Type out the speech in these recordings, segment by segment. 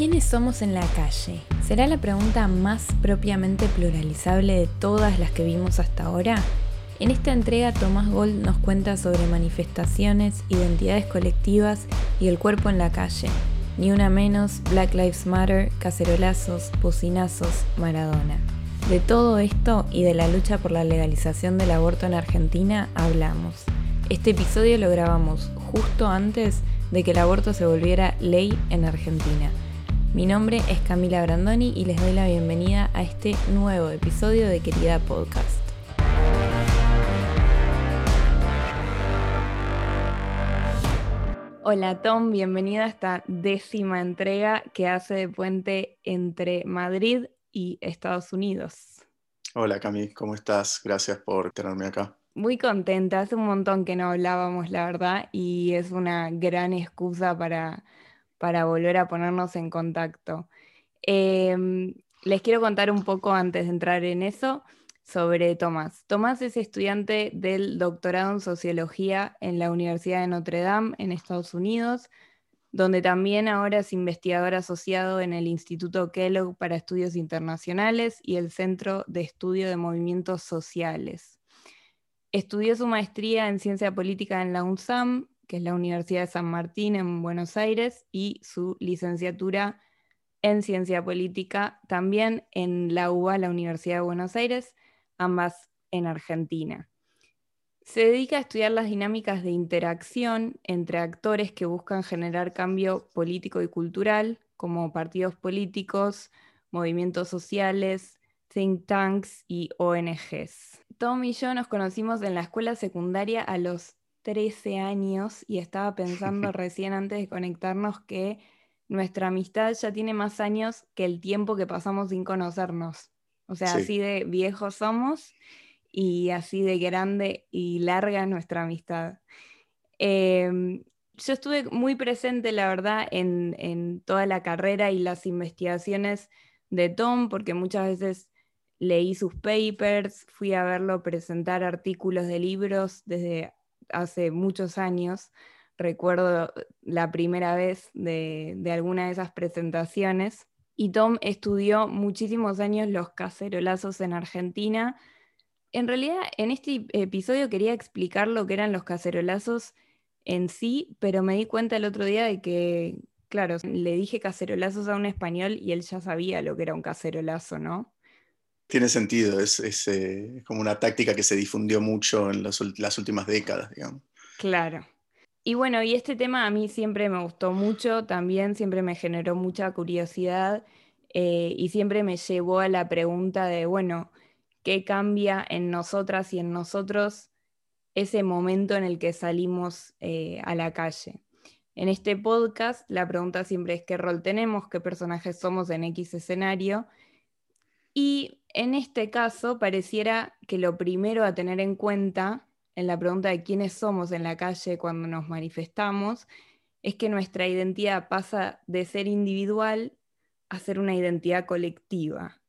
¿Quiénes somos en la calle? ¿Será la pregunta más propiamente pluralizable de todas las que vimos hasta ahora? En esta entrega Tomás Gold nos cuenta sobre manifestaciones, identidades colectivas y el cuerpo en la calle. Ni una menos, Black Lives Matter, cacerolazos, bocinazos, Maradona. De todo esto y de la lucha por la legalización del aborto en Argentina hablamos. Este episodio lo grabamos justo antes de que el aborto se volviera ley en Argentina. Mi nombre es Camila Brandoni y les doy la bienvenida a este nuevo episodio de Querida Podcast. Hola Tom, bienvenida a esta décima entrega que hace de puente entre Madrid y Estados Unidos. Hola Cami, ¿cómo estás? Gracias por tenerme acá. Muy contenta, hace un montón que no hablábamos, la verdad, y es una gran excusa para, para volver a ponernos en contacto. Em, les quiero contar un poco antes de entrar en eso sobre Tomás. Tomás es estudiante del doctorado en sociología en la Universidad de Notre Dame en Estados Unidos, donde también ahora es investigador asociado en el Instituto Kellogg para Estudios Internacionales y el Centro de Estudio de Movimientos Sociales. Estudió su maestría en ciencia política en la UNSAM que es la Universidad de San Martín en Buenos Aires, y su licenciatura en Ciencia Política también en la UBA, la Universidad de Buenos Aires, ambas en Argentina. Se dedica a estudiar las dinámicas de interacción entre actores que buscan generar cambio político y cultural, como partidos políticos, movimientos sociales, think tanks y ONGs. Tom y yo nos conocimos en la escuela secundaria a los 13 años y estaba pensando recién antes de conectarnos que nuestra amistad ya tiene más años que el tiempo que pasamos sin conocernos. O sea, así de viejos somos y así de grande y larga nuestra amistad. Em, yo estuve muy presente, la verdad, en, en, toda la carrera y las investigaciones de Tom, porque muchas veces leí sus papers, fui a verlo presentar artículos de libros desde hace muchos años. Recuerdo la primera vez de, alguna de esas presentaciones. Y Tom estudió muchísimos años los cacerolazos en Argentina. En realidad, en este episodio quería explicar lo que eran los cacerolazos en sí, pero me di cuenta el otro día de que, claro, le dije cacerolazos a un español y él ya sabía lo que era un cacerolazo, ¿no? Tiene sentido, es, eh, como una táctica que se difundió mucho en las, últimas décadas, digamos. Claro. Y bueno, y este tema a mí siempre me gustó mucho, también siempre me generó mucha curiosidad eh, y siempre me llevó a la pregunta de, bueno, ¿qué cambia en nosotras y en nosotros ese momento en el que salimos eh, a la calle? En este podcast la pregunta siempre es qué rol tenemos, qué personajes somos en X escenario. Y en este caso, pareciera que lo primero a tener en cuenta en la pregunta de quiénes somos en la calle cuando nos manifestamos es que nuestra identidad pasa de ser individual a ser una identidad colectiva.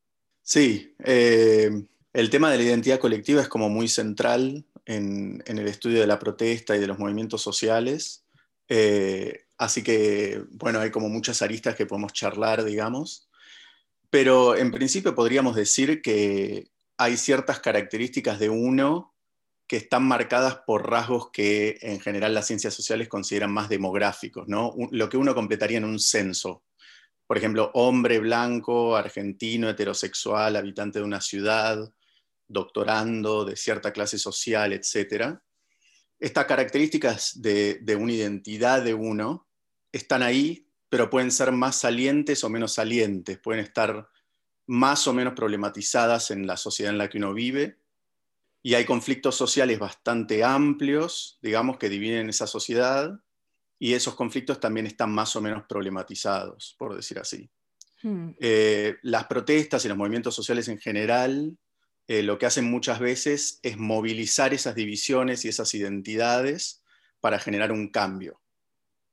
Sí, eh, el tema de la identidad colectiva es como muy central en, el estudio de la protesta y de los movimientos sociales. Eh, así que, bueno, hay como muchas aristas que podemos charlar, digamos. Pero en principio podríamos decir que hay ciertas características de uno que están marcadas por rasgos que en general las ciencias sociales consideran más demográficos, ¿no? lo que uno completaría en un censo. Por ejemplo, hombre blanco, argentino, heterosexual, habitante de una ciudad, doctorando, de cierta clase social, etc. Estas características de, de una identidad de uno están ahí pero pueden ser más salientes o menos salientes, pueden estar más o menos problematizadas en la sociedad en la que uno vive. Y hay conflictos sociales bastante amplios, digamos, que dividen esa sociedad, y esos conflictos también están más o menos problematizados, por decir así. Hmm. Eh, las protestas y los movimientos sociales en general eh, lo que hacen muchas veces es movilizar esas divisiones y esas identidades para generar un cambio.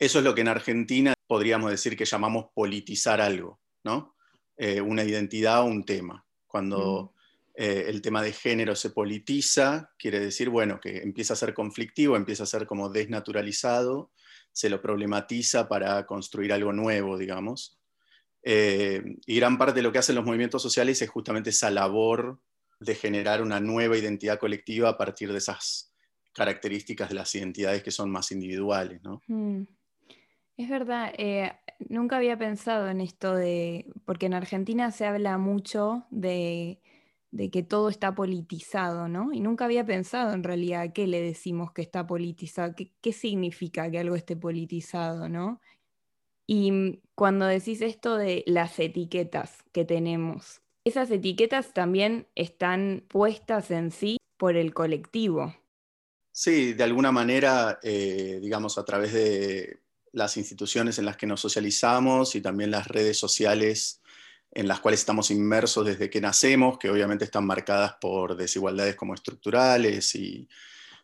Eso es lo que en Argentina podríamos decir que llamamos politizar algo, ¿no? Eh, una identidad o un tema. Cuando mm. eh, el tema de género se politiza, quiere decir, bueno, que empieza a ser conflictivo, empieza a ser como desnaturalizado, se lo problematiza para construir algo nuevo, digamos. Eh, y gran parte de lo que hacen los movimientos sociales es justamente esa labor de generar una nueva identidad colectiva a partir de esas características de las identidades que son más individuales. ¿no? Mm. Es verdad, eh, nunca había pensado en esto de, porque en Argentina se habla mucho de, que todo está politizado, ¿no? Y nunca había pensado en realidad qué le decimos que está politizado, qué, qué significa que algo esté politizado, ¿no? Y mm, cuando decís esto de las etiquetas que tenemos, esas etiquetas también están puestas en sí por el colectivo. Sí, de alguna manera, eh, digamos, a través de las instituciones en las que nos socializamos y también las redes sociales en las cuales estamos inmersos desde que nacemos, que obviamente están marcadas por desigualdades como estructurales y,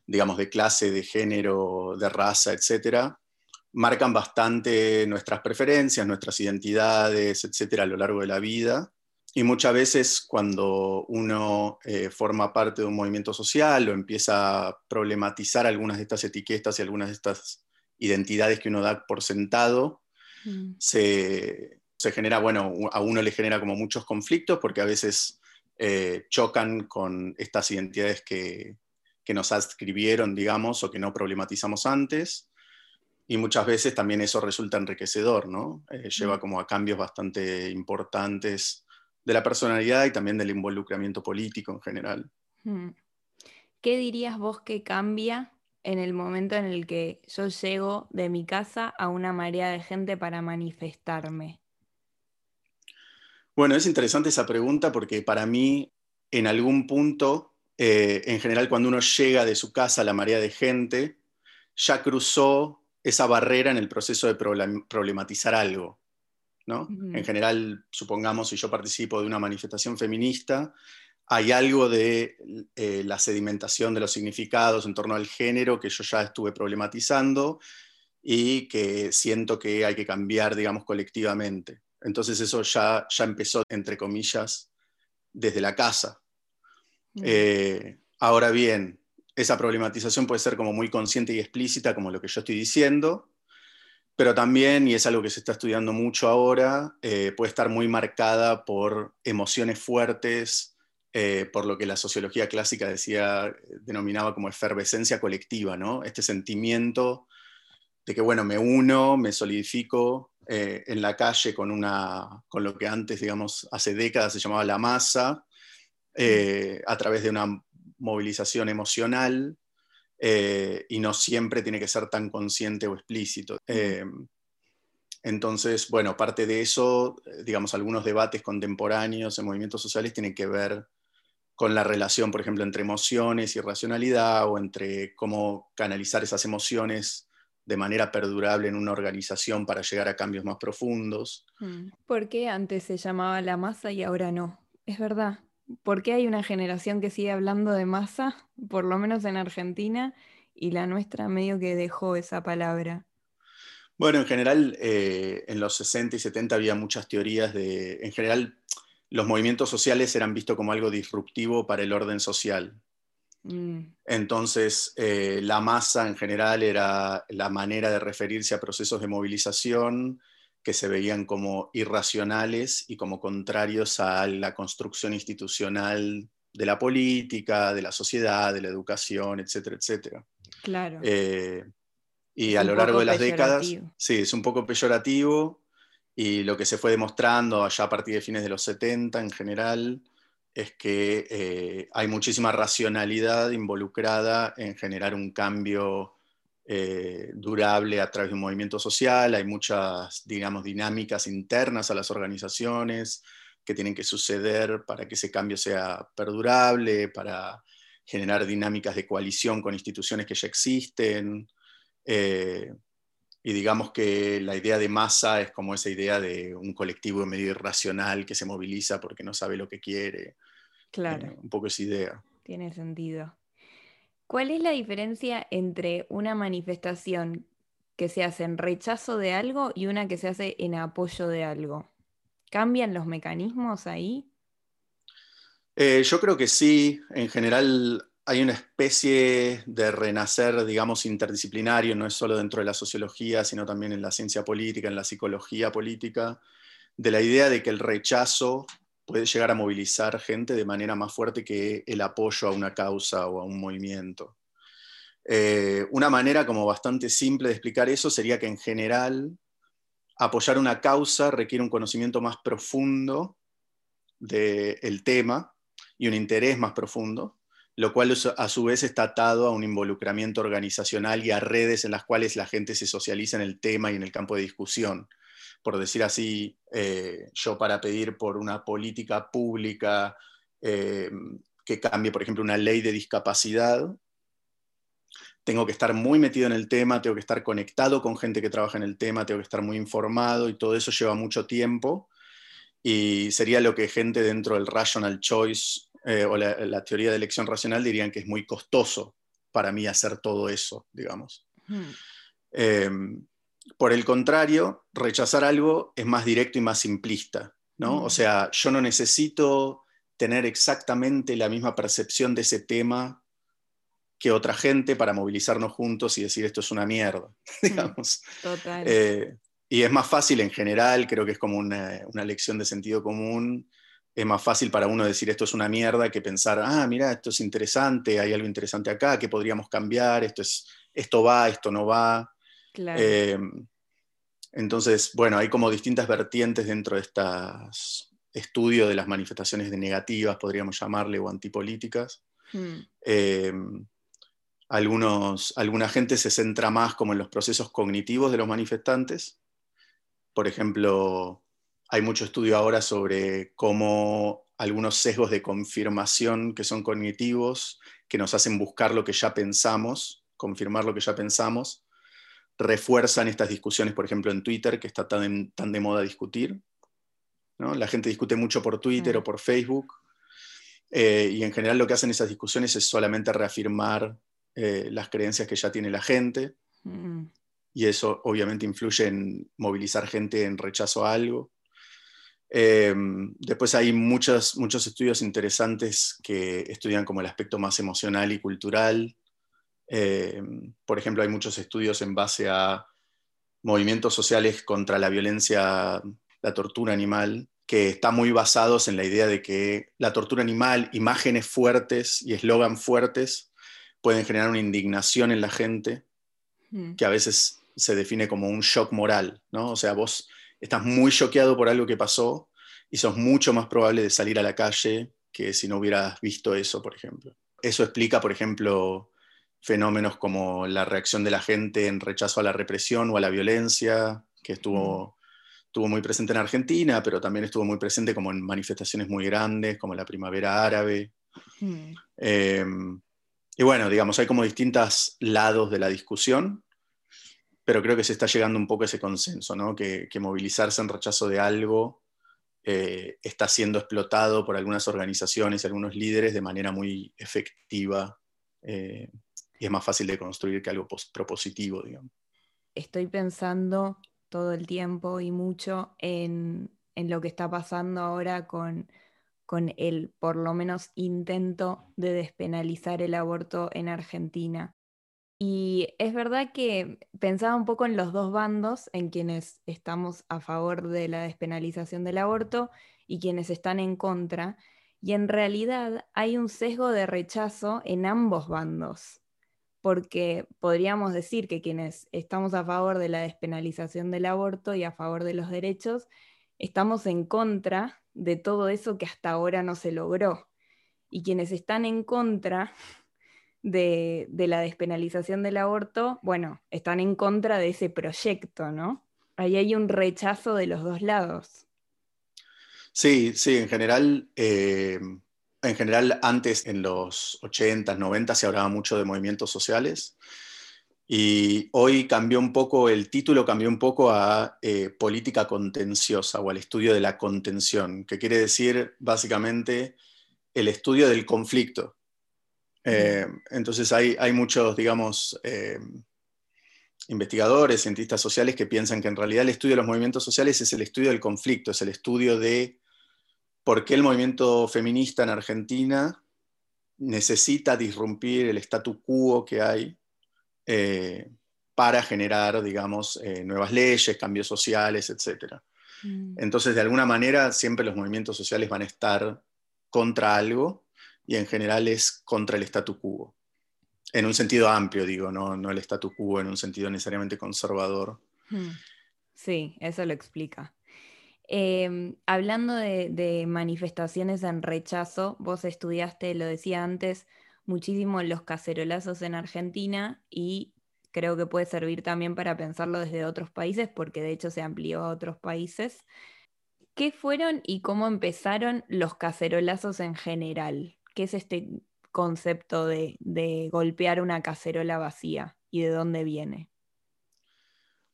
digamos, de clase, de género, de raza, etcétera, marcan bastante nuestras preferencias, nuestras identidades, etcétera, a lo largo de la vida. Y muchas veces cuando uno eh, forma parte de un movimiento social o empieza a problematizar algunas de estas etiquetas y algunas de estas identidades que uno da por sentado, mm. se, genera, bueno, a uno le genera como muchos conflictos porque a veces eh, chocan con estas identidades que, que nos adscribieron, digamos, o que no problematizamos antes y muchas veces también eso resulta enriquecedor, ¿no? Eh, lleva mm. como a cambios bastante importantes de la personalidad y también del involucramiento político en general. Mm. ¿Qué dirías vos que cambia en el momento en el que yo llego de mi casa a una marea de gente para manifestarme? Bueno, es interesante esa pregunta porque para mí, en algún punto, eh, en general cuando uno llega de su casa a la marea de gente, ya cruzó esa barrera en el proceso de problematizar algo. ¿no? En general, supongamos, si yo participo de una manifestación feminista, hay algo de eh, la sedimentación de los significados en torno al género que yo ya estuve problematizando y que siento que hay que cambiar, digamos, colectivamente. Entonces eso ya, ya empezó, entre comillas, desde la casa. Eh, ahora bien, esa problematización puede ser como muy consciente y explícita, como lo que yo estoy diciendo, pero también, y es algo que se está estudiando mucho ahora, eh, puede estar muy marcada por emociones fuertes, eh, por lo que la sociología clásica decía, denominaba como efervescencia colectiva, ¿no? Este sentimiento de que, bueno, me uno, me solidifico eh, en la calle con, una, con lo que antes, digamos, hace décadas se llamaba la masa, a través de una movilización emocional eh, y no siempre tiene que ser tan consciente o explícito. Eh, entonces, bueno, parte de eso, digamos, algunos debates contemporáneos en movimientos sociales tienen que ver con la relación, por ejemplo, entre emociones y racionalidad o entre cómo canalizar esas emociones de manera perdurable en una organización para llegar a cambios más profundos. Mm. ¿Por qué antes se llamaba la masa y ahora no? Es verdad. ¿Por qué hay una generación que sigue hablando de masa, por lo menos en Argentina, y la nuestra medio que dejó esa palabra? Bueno, en general, eh, en los 60 y 70 había muchas teorías de, en general, los movimientos sociales eran vistos como algo disruptivo para el orden social. Mm. Entonces, eh, la masa en general era la manera de referirse a procesos de movilización que se veían como irracionales y como contrarios a la construcción institucional de la política, de la sociedad, de la educación, etcétera, etcétera. Claro. Eh, y a lo largo de las décadas, sí, es un poco peyorativo y lo que se fue demostrando allá a partir de fines de los 70 en general es que eh, hay muchísima racionalidad involucrada en generar un cambio eh, durable a través de un movimiento social, hay muchas, digamos, dinámicas internas a las organizaciones que tienen que suceder para que ese cambio sea perdurable, para generar dinámicas de coalición con instituciones que ya existen. Eh, y digamos que la idea de masa es como esa idea de un colectivo medio irracional que se moviliza porque no sabe lo que quiere. Claro. Eh, un poco esa idea. Tiene sentido. ¿Cuál es la diferencia entre una manifestación que se hace en rechazo de algo y una que se hace en apoyo de algo? ¿Cambian los mecanismos ahí? Eh, yo creo que sí. En general hay una especie de renacer, digamos, interdisciplinario, no es solo dentro de la sociología, sino también en la ciencia política, en la psicología política, de la idea de que el rechazo puede llegar a movilizar gente de manera más fuerte que el apoyo a una causa o a un movimiento. Eh, una manera como bastante simple de explicar eso sería que en general apoyar una causa requiere un conocimiento más profundo del tema y un interés más profundo, lo cual a su vez está atado a un involucramiento organizacional y a redes en las cuales la gente se socializa en el tema y en el campo de discusión. Por decir así, eh, yo para pedir por una política pública eh, que cambie, por ejemplo, una ley de discapacidad, tengo que estar muy metido en el tema, tengo que estar conectado con gente que trabaja en el tema, tengo que estar muy informado y todo eso lleva mucho tiempo. Y sería lo que gente dentro del rational choice eh, o la, teoría de elección racional dirían que es muy costoso para mí hacer todo eso, digamos. Hmm. Em, por el contrario, rechazar algo es más directo y más simplista, ¿no? Hmm. O sea, yo no necesito tener exactamente la misma percepción de ese tema que otra gente para movilizarnos juntos y decir esto es una mierda, hmm. digamos. Total. Eh, y es más fácil en general, creo que es como una, una lección de sentido común, es más fácil para uno decir esto es una mierda que pensar, ah, mira, esto es interesante, hay algo interesante acá, que podríamos cambiar, esto, es, esto va, esto no va. Eh, entonces, bueno, hay como distintas vertientes dentro de estos estudios de las manifestaciones de negativas, podríamos llamarle, o antipolíticas. Hmm. Eh, algunos, alguna gente se centra más como en los procesos cognitivos de los manifestantes. Por ejemplo, hay mucho estudio ahora sobre cómo algunos sesgos de confirmación que son cognitivos, que nos hacen buscar lo que ya pensamos, confirmar lo que ya pensamos, refuerzan estas discusiones, por ejemplo, en Twitter, que está tan, tan de moda discutir. La gente discute mucho por Twitter mm. o por Facebook, eh, y en general lo que hacen esas discusiones es solamente reafirmar eh, las creencias que ya tiene la gente, mm. y eso obviamente influye en movilizar gente en rechazo a algo. Em, después hay muchos, muchos estudios interesantes que estudian como el aspecto más emocional y cultural. Em, por ejemplo, hay muchos estudios en base a movimientos sociales contra la violencia, la tortura animal, que están muy basados en la idea de que la tortura animal, imágenes fuertes y eslogan fuertes pueden generar una indignación en la gente, mm. que a veces se define como un shock moral, ¿no? O sea, vos estás muy choqueado por algo que pasó y sos mucho más probable de salir a la calle que si no hubieras visto eso, por ejemplo. Eso explica, por ejemplo, fenómenos como la reacción de la gente en rechazo a la represión o a la violencia, que estuvo, estuvo muy presente en Argentina, pero también estuvo muy presente como en manifestaciones muy grandes, como la primavera árabe. Em, y bueno, digamos, hay como distintos lados de la discusión, pero creo que se está llegando un poco a ese consenso, ¿no? que, movilizarse en rechazo de algo eh, está siendo explotado por algunas organizaciones y algunos líderes de manera muy efectiva eh, y es más fácil de construir que algo propositivo, digamos. Estoy pensando todo el tiempo y mucho en, lo que está pasando ahora con el, por lo menos, intento de despenalizar el aborto en Argentina. Y es verdad que pensaba un poco en los dos bandos, en quienes estamos a favor de la despenalización del aborto y quienes están en contra, y en realidad hay un sesgo de rechazo en ambos bandos, porque podríamos decir que quienes estamos a favor de la despenalización del aborto y a favor de los derechos, estamos en contra de todo eso que hasta ahora no se logró. Y quienes están en contra de, la despenalización del aborto, bueno, están en contra de ese proyecto, ¿no? Ahí hay un rechazo de los dos lados. Sí, sí, en general, eh, en general antes, en los 80, 90, se hablaba mucho de movimientos sociales y hoy cambió un poco, el título cambió un poco a eh, política contenciosa o al estudio de la contención, que quiere decir básicamente el estudio del conflicto. Eh, entonces hay, muchos, digamos, eh, investigadores, cientistas sociales que piensan que en realidad el estudio de los movimientos sociales es el estudio del conflicto, es el estudio de por qué el movimiento feminista en Argentina necesita disrumpir el statu quo que hay eh, para generar, digamos, nuevas leyes, cambios sociales, etc. Mm. Entonces, de alguna manera, siempre los movimientos sociales van a estar contra algo y en general es contra el statu quo. En un sentido amplio, digo, no, no el statu quo en un sentido necesariamente conservador. Mm. Sí, eso lo explica. Em, hablando de, manifestaciones en rechazo, vos estudiaste, lo decía antes, muchísimo los cacerolazos en Argentina y creo que puede servir también para pensarlo desde otros países, porque de hecho se amplió a otros países. ¿Qué fueron y cómo empezaron los cacerolazos en general? ¿Qué es este concepto de golpear una cacerola vacía y de dónde viene?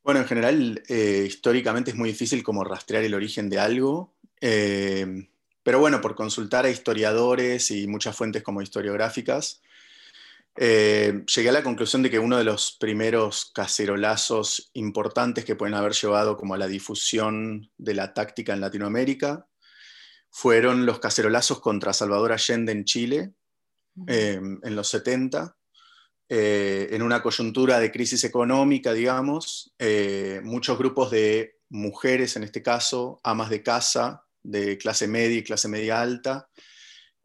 Bueno, en general, eh, históricamente es muy difícil como rastrear el origen de algo, eh, pero bueno, por consultar a historiadores y muchas fuentes como historiográficas, eh, llegué a la conclusión de que uno de los primeros cacerolazos importantes que pueden haber llevado como a la difusión de la táctica en Latinoamérica fueron los cacerolazos contra Salvador Allende en Chile en los 70 eh, en una coyuntura de crisis económica, digamos, eh, muchos grupos de mujeres, en este caso, amas de casa, de clase media y clase media alta,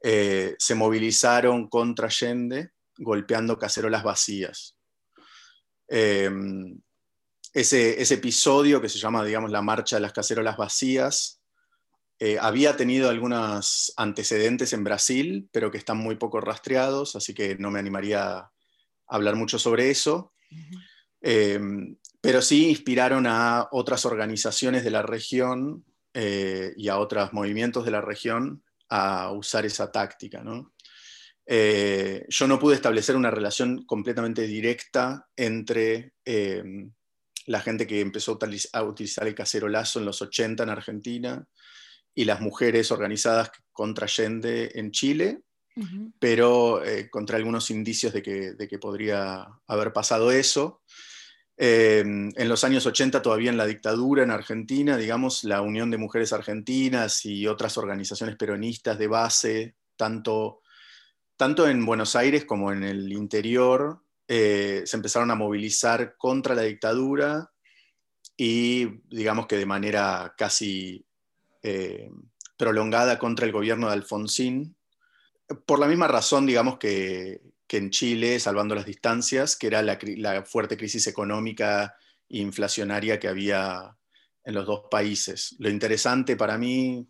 eh, se movilizaron contra Allende, golpeando cacerolas vacías. Ese, ese, episodio que se llama, digamos, la marcha de las cacerolas vacías, había tenido algunos antecedentes en Brasil, pero que están muy poco rastreados, así que no me animaría hablar mucho sobre eso, eh, pero sí inspiraron a otras organizaciones de la región eh, y a otros movimientos de la región a usar esa táctica. Eh, yo no pude establecer una relación completamente directa entre la gente que empezó a utilizar el cacerolazo en los 80 en Argentina y las mujeres organizadas contra Allende en Chile, pero eh, contra algunos indicios de que, podría haber pasado eso. Em, en los años 80, todavía en la dictadura en Argentina, digamos, la Unión de Mujeres Argentinas y otras organizaciones peronistas de base, tanto, tanto en Buenos Aires como en el interior, eh, se empezaron a movilizar contra la dictadura y, digamos que de manera casi eh, prolongada contra el gobierno de Alfonsín, por la misma razón, digamos, que, en Chile, salvando las distancias, que era la, fuerte crisis económica e inflacionaria que había en los dos países. Lo interesante para mí,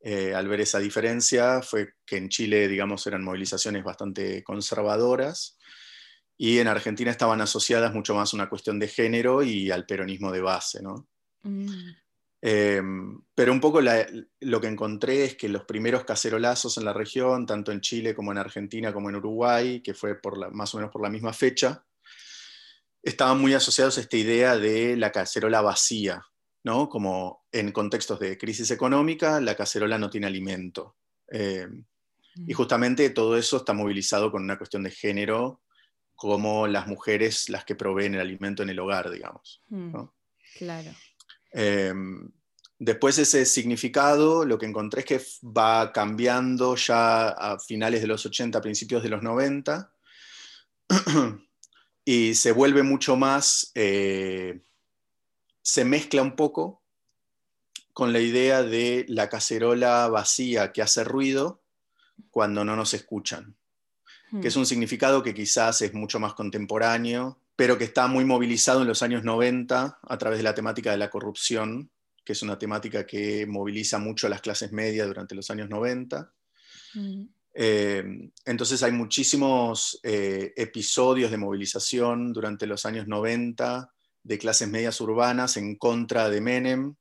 eh, al ver esa diferencia, fue que en Chile, digamos, eran movilizaciones bastante conservadoras y en Argentina estaban asociadas mucho más a una cuestión de género y al peronismo de base, ¿no? Mm. Em, pero un poco lo que encontré es que los primeros cacerolazos en la región, tanto en Chile como en Argentina como en Uruguay, que fue por más o menos por la misma fecha, estaban muy asociados a esta idea de la cacerola vacía, ¿no? Como en contextos de crisis económica, la cacerola no tiene alimento. Em, y mm. justamente todo eso está movilizado con una cuestión de género, como las mujeres las que proveen el alimento en el hogar, digamos. Mm. Claro. Em, después ese significado, lo que encontré es que va cambiando ya a finales de los 80, principios de los 90, y se vuelve mucho más, eh, se mezcla un poco con la idea de la cacerola vacía que hace ruido cuando no nos escuchan, que es hmm. un significado que quizás es mucho más contemporáneo pero que está muy movilizado en los años 90 a través de la temática de la corrupción, que es una temática que moviliza mucho a las clases medias durante los años 90. Mm. Eh, entonces hay muchísimos eh, episodios de movilización durante los años 90 de clases medias urbanas en contra de Menem,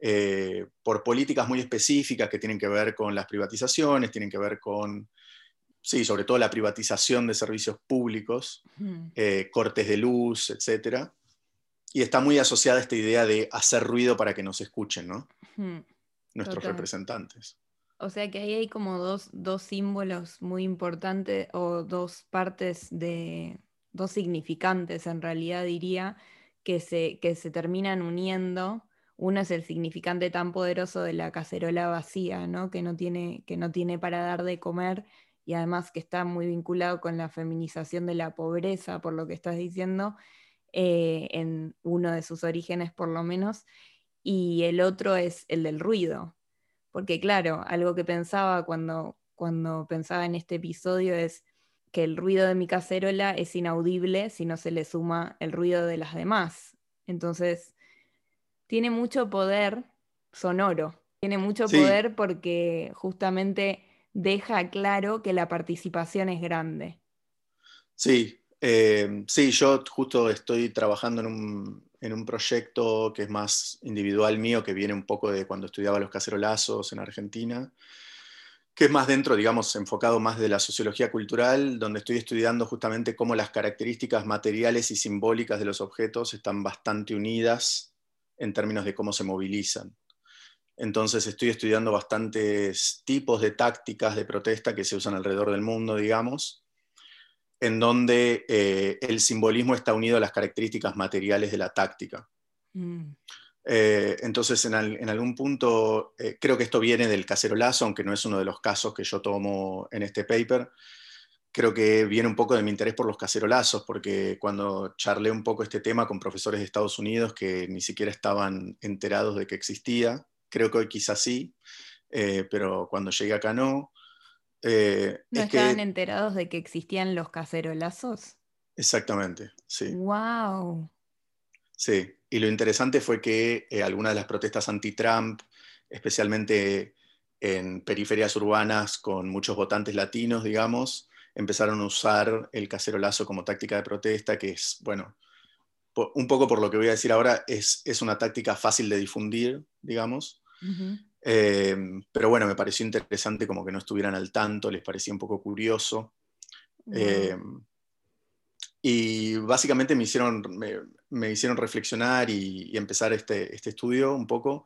eh, por políticas muy específicas que tienen que ver con las privatizaciones, tienen que ver con sí, sobre todo la privatización de servicios públicos, eh, cortes de luz, etc. Y está muy asociada a esta idea de hacer ruido para que nos escuchen, ¿no? Nuestros representantes. O sea que ahí hay como dos, símbolos muy importantes o dos partes de, dos significantes en realidad diría, que se, que se terminan uniendo. Uno es el significante tan poderoso de la cacerola vacía, ¿no? Que, no tiene, que no tiene para dar de comer y además que está muy vinculado con la feminización de la pobreza, por lo que estás diciendo, eh, en uno de sus orígenes por lo menos. y el otro es el del ruido. Porque claro, algo que pensaba cuando, cuando pensaba en este episodio es que el ruido de mi cacerola es inaudible si no se le suma el ruido de las demás. Entonces, tiene mucho poder sonoro, tiene mucho poder porque justamente deja claro que la participación es grande. Sí, eh, sí, yo justo estoy trabajando en un, en un, proyecto que es más individual mío, que viene un poco de cuando estudiaba los cacerolazos en Argentina, que es más dentro, digamos, enfocado más de la sociología cultural, donde estoy estudiando justamente cómo las características materiales y simbólicas de los objetos están bastante unidas en términos de cómo se movilizan. Entonces estoy estudiando bastantes tipos de tácticas de protesta que se usan alrededor del mundo, digamos, en donde eh, el simbolismo está unido a las características materiales de la táctica. Mm. Eh, entonces, en, algún punto, eh, creo que esto viene del cacerolazo, aunque no es uno de los casos que yo tomo en este paper. Creo que viene un poco de mi interés por los cacerolazos, porque cuando charlé un poco este tema con profesores de Estados Unidos que ni siquiera estaban enterados de que existía, creo que hoy quizás sí, eh, pero cuando llegué acá no. ¿No estaban enterados de que existían los cacerolazos? Exactamente, sí. ¡Wow! Sí, y lo interesante fue que eh, algunas de las protestas anti-Trump, especialmente en periferias urbanas con muchos votantes latinos, digamos, empezaron a usar el cacerolazo como táctica de protesta, que es, bueno, un poco por lo que voy a decir ahora, es, una táctica fácil de difundir, digamos. Em, pero bueno, me pareció interesante como que no estuvieran al tanto, les parecía un poco curioso. Em, y básicamente me hicieron, me, hicieron reflexionar y, empezar este, este, estudio un poco,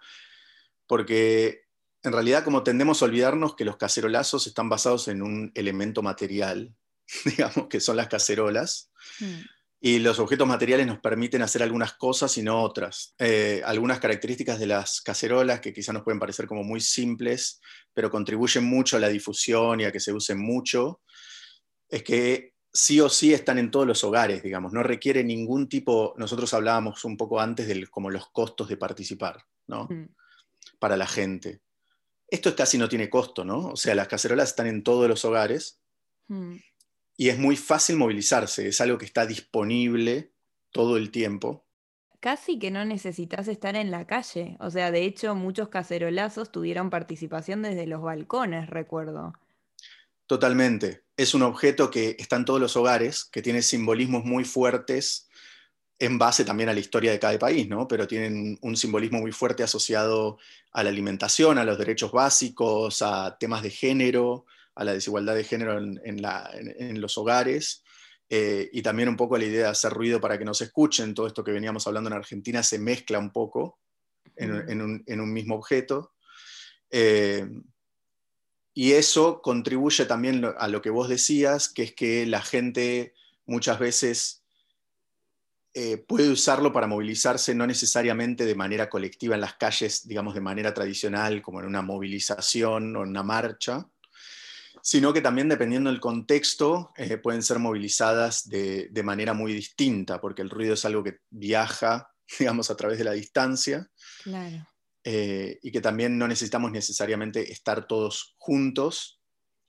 porque en realidad como tendemos a olvidarnos que los cacerolazos están basados en un elemento material, digamos que son las cacerolas, mm. Y los objetos materiales nos permiten hacer algunas cosas y no otras. Eh, algunas características de las cacerolas que quizás nos pueden parecer como muy simples, pero contribuyen mucho a la difusión y a que se usen mucho, es que sí o sí están en todos los hogares, digamos, no requiere ningún tipo, nosotros hablábamos un poco antes de como los costos de participar, ¿no? Mm. Para la gente. Esto casi no tiene costo, ¿no? O sea, las cacerolas están en todos los hogares mm. Y es muy fácil movilizarse, es algo que está disponible todo el tiempo. Casi que no necesitas estar en la calle, o sea, de hecho muchos cacerolazos tuvieron participación desde los balcones, recuerdo. Totalmente. Es un objeto que está en todos los hogares, que tiene simbolismos muy fuertes en base también a la historia de cada país, ¿no? Pero tienen un simbolismo muy fuerte asociado a la alimentación, a los derechos básicos, a temas de género, a la desigualdad de género en, los hogares, eh, y también un poco a la idea de hacer ruido para que nos escuchen. Todo esto que veníamos hablando en Argentina se mezcla un poco en, un, mismo objeto. Eh, y eso contribuye también a lo que vos decías, que es que la gente muchas veces eh, puede usarlo para movilizarse no necesariamente de manera colectiva en las calles, digamos, de manera tradicional, como en una movilización o en una marcha, sino que también dependiendo del contexto eh, pueden ser movilizadas de, de, manera muy distinta, porque el ruido es algo que viaja, digamos, a través de la distancia. Claro. Eh, y que también no necesitamos necesariamente estar todos juntos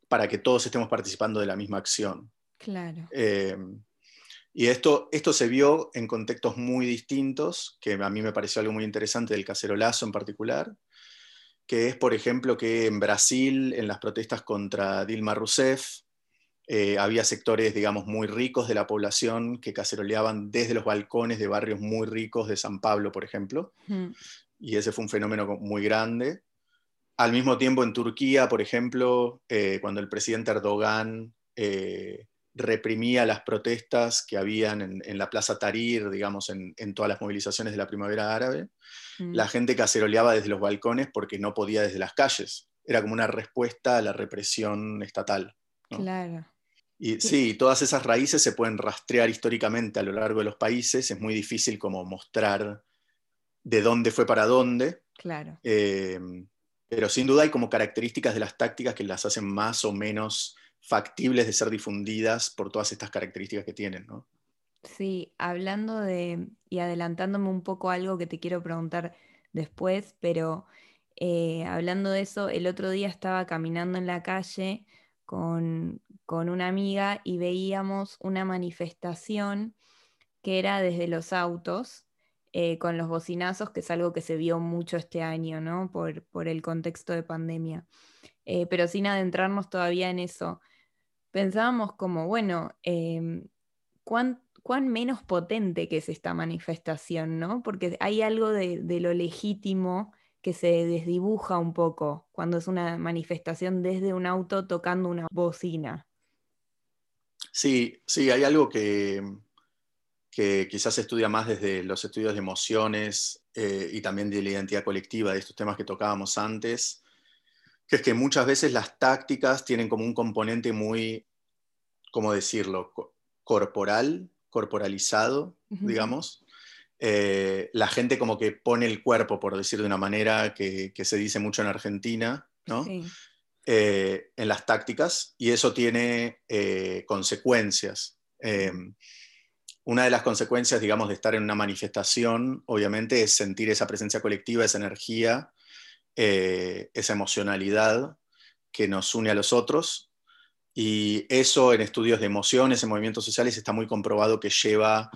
para que todos estemos participando de la misma acción. Claro. Eh, y esto, esto se vio en contextos muy distintos, que a mí me pareció algo muy interesante del cacerolazo en particular, que es, por ejemplo, que en Brasil, en las protestas contra Dilma Rousseff, eh, había sectores, digamos, muy ricos de la población que caceroleaban desde los balcones de barrios muy ricos de San Pablo, por ejemplo y ese fue un fenómeno muy grande. Al mismo tiempo, en Turquía, por ejemplo, eh, cuando el presidente Erdogan eh, reprimía las protestas que habían en, la Plaza Tahrir, digamos, en, todas las movilizaciones de la primavera árabe, mm. la gente caceroleaba desde los balcones porque no podía desde las calles. Era como una respuesta a la represión estatal. Claro. Y sí, todas esas raíces se pueden rastrear históricamente a lo largo de los países. Es muy difícil como mostrar de dónde fue para dónde. Claro. Eh, pero sin duda hay como características de las tácticas que las hacen más o menos factibles de ser difundidas por todas estas características que tienen, ¿no? Sí, hablando de, y adelantándome un poco algo que te quiero preguntar después, pero eh, hablando de eso, el otro día estaba caminando en la calle con, una amiga y veíamos una manifestación que era desde los autos, eh, con los bocinazos, que es algo que se vio mucho este año, ¿no? Por, el contexto de pandemia. Eh, pero sin adentrarnos todavía en eso, pensábamos como, bueno, em, ¿cuán, menos potente que es esta manifestación, ¿no? Porque hay algo de, lo legítimo que se desdibuja un poco cuando es una manifestación desde un auto tocando una bocina. Sí, sí, hay algo que, que quizás se estudia más desde los estudios de emociones eh, y también de la identidad colectiva, de estos temas que tocábamos antes, que es que muchas veces las tácticas tienen como un componente muy, ¿cómo decirlo?, corporal, corporalizado, digamos, eh, la gente como que pone el cuerpo, por decir de una manera que, se dice mucho en Argentina, ¿no? Eh, en las tácticas, y eso tiene eh, consecuencias. Una de las consecuencias, digamos, de estar en una manifestación, obviamente, es sentir esa presencia colectiva, esa energía, esa emocionalidad que nos une a los otros. Y eso en estudios de emociones, en movimientos sociales, está muy comprobado que lleva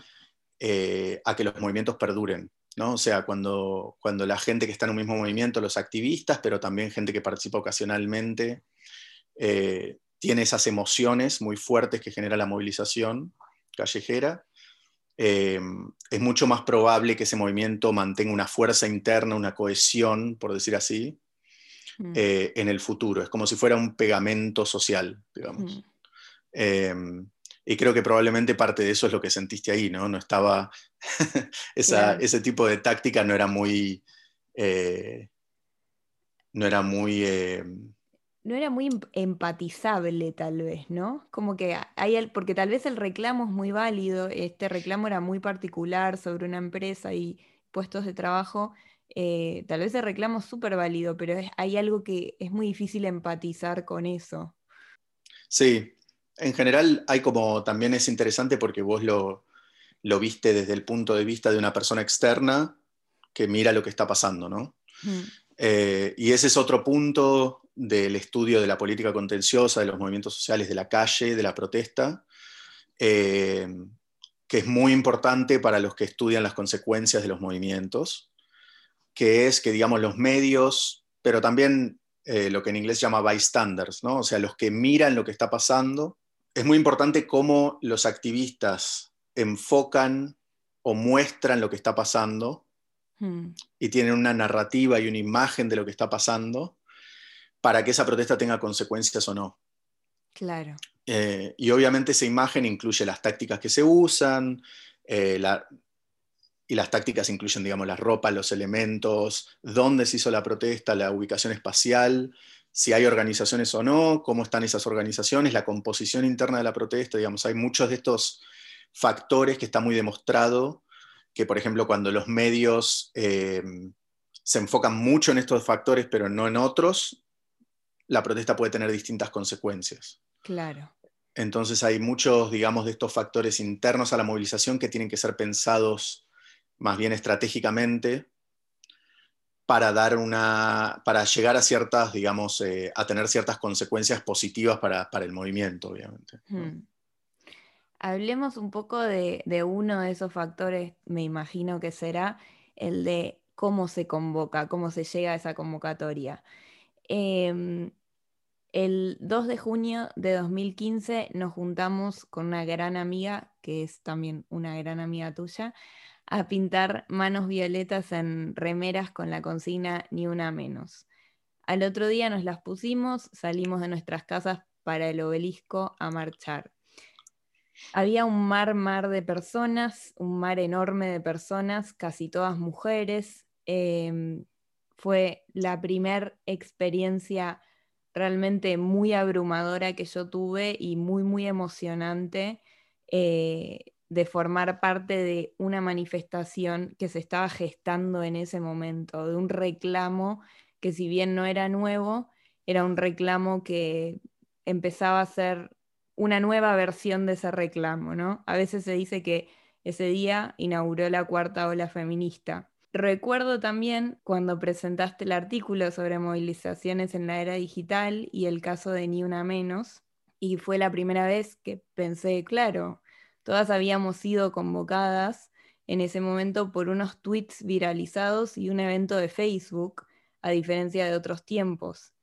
eh, a que los movimientos perduren. ¿no? O sea, cuando, cuando la gente que está en un mismo movimiento, los activistas, pero también gente que participa ocasionalmente, eh, tiene esas emociones muy fuertes que genera la movilización callejera, eh, es mucho más probable que ese movimiento mantenga una fuerza interna, una cohesión, por decir así, mm. en el futuro. Es como si fuera un pegamento social, digamos. Mm. Y creo que probablemente parte de eso es lo que sentiste ahí, ¿no? No estaba, ese tipo de táctica no era muy, eh, no era muy... No era muy em, empatizable tal vez, ¿no? Como que hay el, porque tal vez el reclamo es muy válido, este reclamo era muy particular sobre una empresa y puestos de trabajo, eh, tal vez el reclamo es súper válido, pero hay algo que es muy difícil empatizar con eso. Sí, en general hay como, también es interesante porque vos lo, viste desde el punto de vista de una persona externa que mira lo que está pasando, ¿no? Eh, y ese es otro punto del estudio de la política contenciosa, de los movimientos sociales, de la calle, de la protesta, eh, que es muy importante para los que estudian las consecuencias de los movimientos, que es que, digamos, los medios, pero también eh, lo que en inglés llama bystanders, ¿no? O sea, los que miran lo que está pasando, es muy importante cómo los activistas enfocan o muestran lo que está pasando hmm. y tienen una narrativa y una imagen de lo que está pasando para que esa protesta tenga consecuencias o no. Claro. Eh, y obviamente esa imagen incluye las tácticas que se usan, eh, y las tácticas incluyen, digamos, la ropa, los elementos, dónde se hizo la protesta, la ubicación espacial, si hay organizaciones o no, cómo están esas organizaciones, la composición interna de la protesta, digamos, hay muchos de estos factores que está muy demostrado que, por ejemplo, cuando los medios eh, se enfocan mucho en estos factores, pero no en otros, la protesta puede tener distintas consecuencias. Claro. Entonces hay muchos, digamos, de estos factores internos a la movilización que tienen que ser pensados más bien estratégicamente para dar una, para llegar a ciertas, digamos, eh, a tener ciertas consecuencias positivas para, el movimiento, obviamente. Hmm. Hablemos un poco de, uno de esos factores, me imagino que será el de cómo se convoca, cómo se llega a esa convocatoria. Em, el 2 de junio de 2015 nos juntamos con una gran amiga, que es también una gran amiga tuya, a pintar manos violetas en remeras con la consigna ni una menos. Al otro día nos las pusimos, salimos de nuestras casas para el obelisco a marchar. Había un mar, mar de personas, un mar enorme de personas, casi todas mujeres. Em, fue la primera experiencia realmente muy abrumadora que yo tuve y muy, muy emocionante. Eh, de formar parte de una manifestación que se estaba gestando en ese momento, de un reclamo que si bien no era nuevo, era un reclamo que empezaba a ser una nueva versión de ese reclamo, ¿no? A veces se dice que ese día inauguró la cuarta ola feminista. Recuerdo también cuando presentaste el artículo sobre movilizaciones en la era digital y el caso de Ni Una Menos, y fue la primera vez que pensé, claro, todas habíamos sido convocadas en ese momento por unos tweets viralizados y un evento de Facebook, a diferencia de otros tiempos.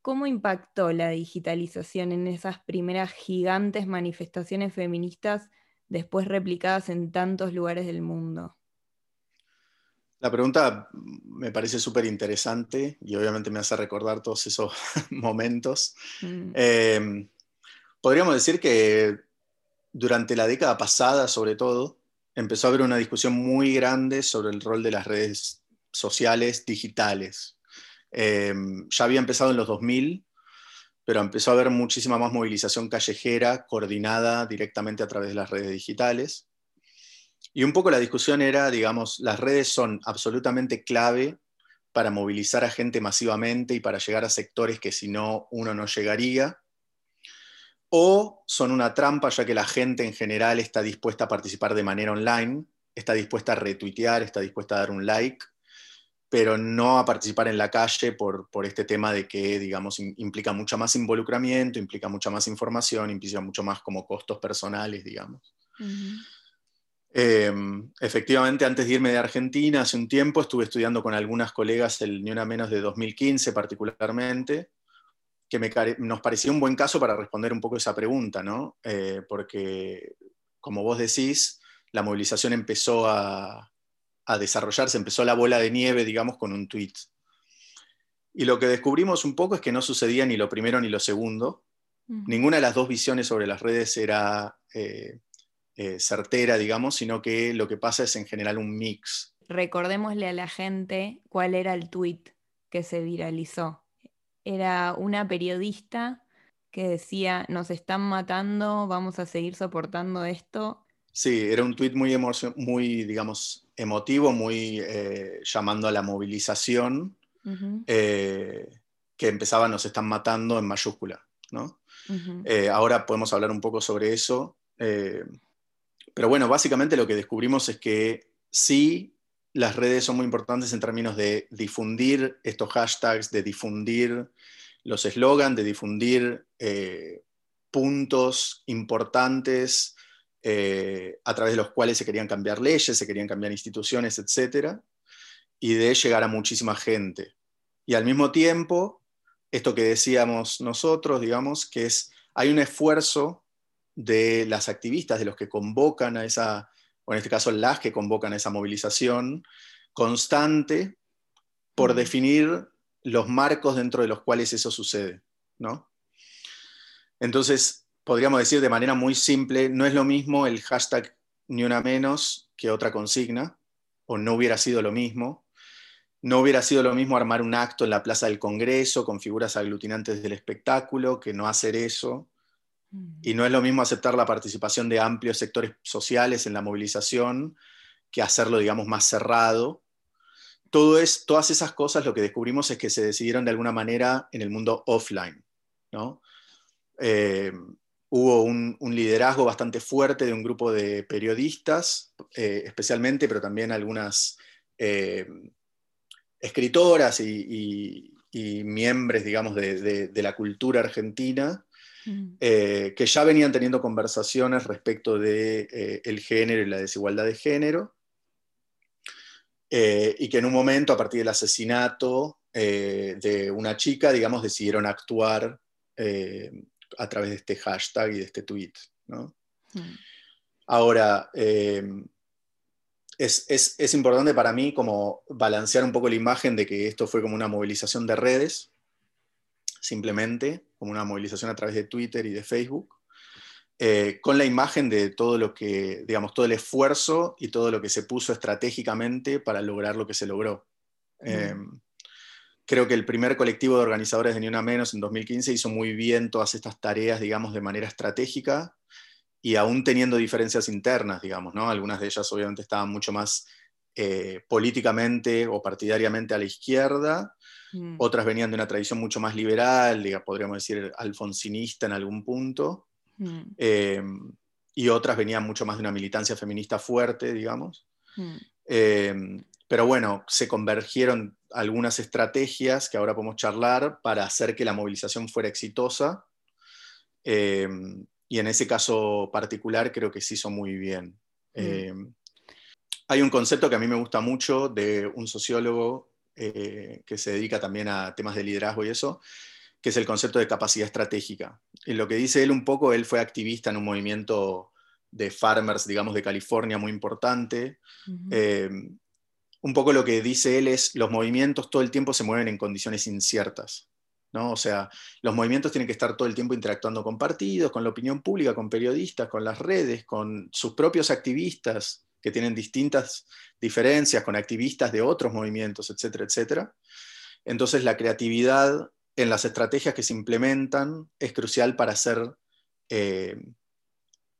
¿Cómo impactó la digitalización en esas primeras gigantes manifestaciones feministas después replicadas en tantos lugares del mundo? La pregunta me parece súper interesante y obviamente me hace recordar todos esos momentos. Mm. Eh, podríamos decir que durante la década pasada, sobre todo, empezó a haber una discusión muy grande sobre el rol de las redes sociales digitales. Eh, ya había empezado en los 2000, pero empezó a haber muchísima más movilización callejera coordinada directamente a través de las redes digitales. Y un poco la discusión era, digamos, las redes son absolutamente clave para movilizar a gente masivamente y para llegar a sectores que si no uno no llegaría o son una trampa ya que la gente en general está dispuesta a participar de manera online, está dispuesta a retuitear, está dispuesta a dar un like, pero no a participar en la calle por, este tema de que, digamos, implica mucho más involucramiento, implica mucha más información, implica mucho más como costos personales, digamos. Em, efectivamente, antes de irme de Argentina, hace un tiempo estuve estudiando con algunas colegas el Ni Una Menos de 2015 particularmente, que nos parecía un buen caso para responder un poco esa pregunta, ¿no? Eh, porque, como vos decís, la movilización empezó a, desarrollarse, empezó la bola de nieve, digamos, con un tweet. Y lo que descubrimos un poco es que no sucedía ni lo primero ni lo segundo. Ninguna de las dos visiones sobre las redes era eh, eh, certera, digamos, sino que lo que pasa es en general un mix. Recordémosle a la gente cuál era el tweet que se viralizó era una periodista que decía, nos están matando, vamos a seguir soportando esto. Sí, era un tuit muy, muy, digamos, emotivo, muy eh, llamando a la movilización, eh, que empezaba, nos están matando en mayúscula. ¿no? Eh, ahora podemos hablar un poco sobre eso. Pero bueno, básicamente lo que descubrimos es que sí las redes son muy importantes en términos de difundir estos hashtags, de difundir los eslogans, de difundir eh, puntos importantes eh, a través de los cuales se querían cambiar leyes, se querían cambiar instituciones, etc. Y de llegar a muchísima gente. Y al mismo tiempo, esto que decíamos nosotros, digamos, que es, hay un esfuerzo de las activistas, de los que convocan a esa o en este caso las que convocan esa movilización constante por definir los marcos dentro de los cuales eso sucede. ¿no? Entonces, podríamos decir de manera muy simple, no es lo mismo el hashtag ni una menos que otra consigna, o no hubiera sido lo mismo. No hubiera sido lo mismo armar un acto en la Plaza del Congreso con figuras aglutinantes del espectáculo que no hacer eso. Y no es lo mismo aceptar la participación de amplios sectores sociales en la movilización que hacerlo, digamos, más cerrado. Todo es, todas esas cosas lo que descubrimos es que se decidieron de alguna manera en el mundo offline. ¿no? Eh, hubo un, liderazgo bastante fuerte de un grupo de periodistas, eh, especialmente, pero también algunas eh, escritoras y, miembros, digamos, de, de, la cultura argentina, Mm. Eh, que ya venían teniendo conversaciones respecto del de, eh, género y la desigualdad de género, eh, y que en un momento, a partir del asesinato de una chica, digamos, decidieron actuar a través de este hashtag y de este tweet. ¿no? Mm. Ahora, es, es, importante para mí como balancear un poco la imagen de que esto fue como una movilización de redes, simplemente, como una movilización a través de Twitter y de Facebook, eh, con la imagen de todo lo que, digamos, todo el esfuerzo y todo lo que se puso estratégicamente para lograr lo que se logró. Mm. Em, creo que el primer colectivo de organizadores de Ni Una Menos en 2015 hizo muy bien todas estas tareas, digamos, de manera estratégica y aún teniendo diferencias internas, digamos, ¿no? Algunas de ellas obviamente estaban mucho más eh, políticamente o partidariamente a la izquierda, mm. otras venían de una tradición mucho más liberal, podríamos decir alfonsinista en algún punto, mm. eh, y otras venían mucho más de una militancia feminista fuerte, digamos. Mm. Eh, pero bueno, se convergieron algunas estrategias que ahora podemos charlar para hacer que la movilización fuera exitosa. Eh, y en ese caso particular creo que se hizo muy bien. Mm. Eh, hay un concepto que a mí me gusta mucho de un sociólogo eh, que se dedica también a temas de liderazgo y eso, que es el concepto de capacidad estratégica. Y lo que dice él un poco, él fue activista en un movimiento de farmers, digamos, de California muy importante. Eh, un poco lo que dice él es, los movimientos todo el tiempo se mueven en condiciones inciertas. ¿no? O sea, los movimientos tienen que estar todo el tiempo interactuando con partidos, con la opinión pública, con periodistas, con las redes, con sus propios activistas que tienen distintas diferencias, con activistas de otros movimientos, etcétera, etcétera. Entonces la creatividad en las estrategias que se implementan es crucial para ser eh,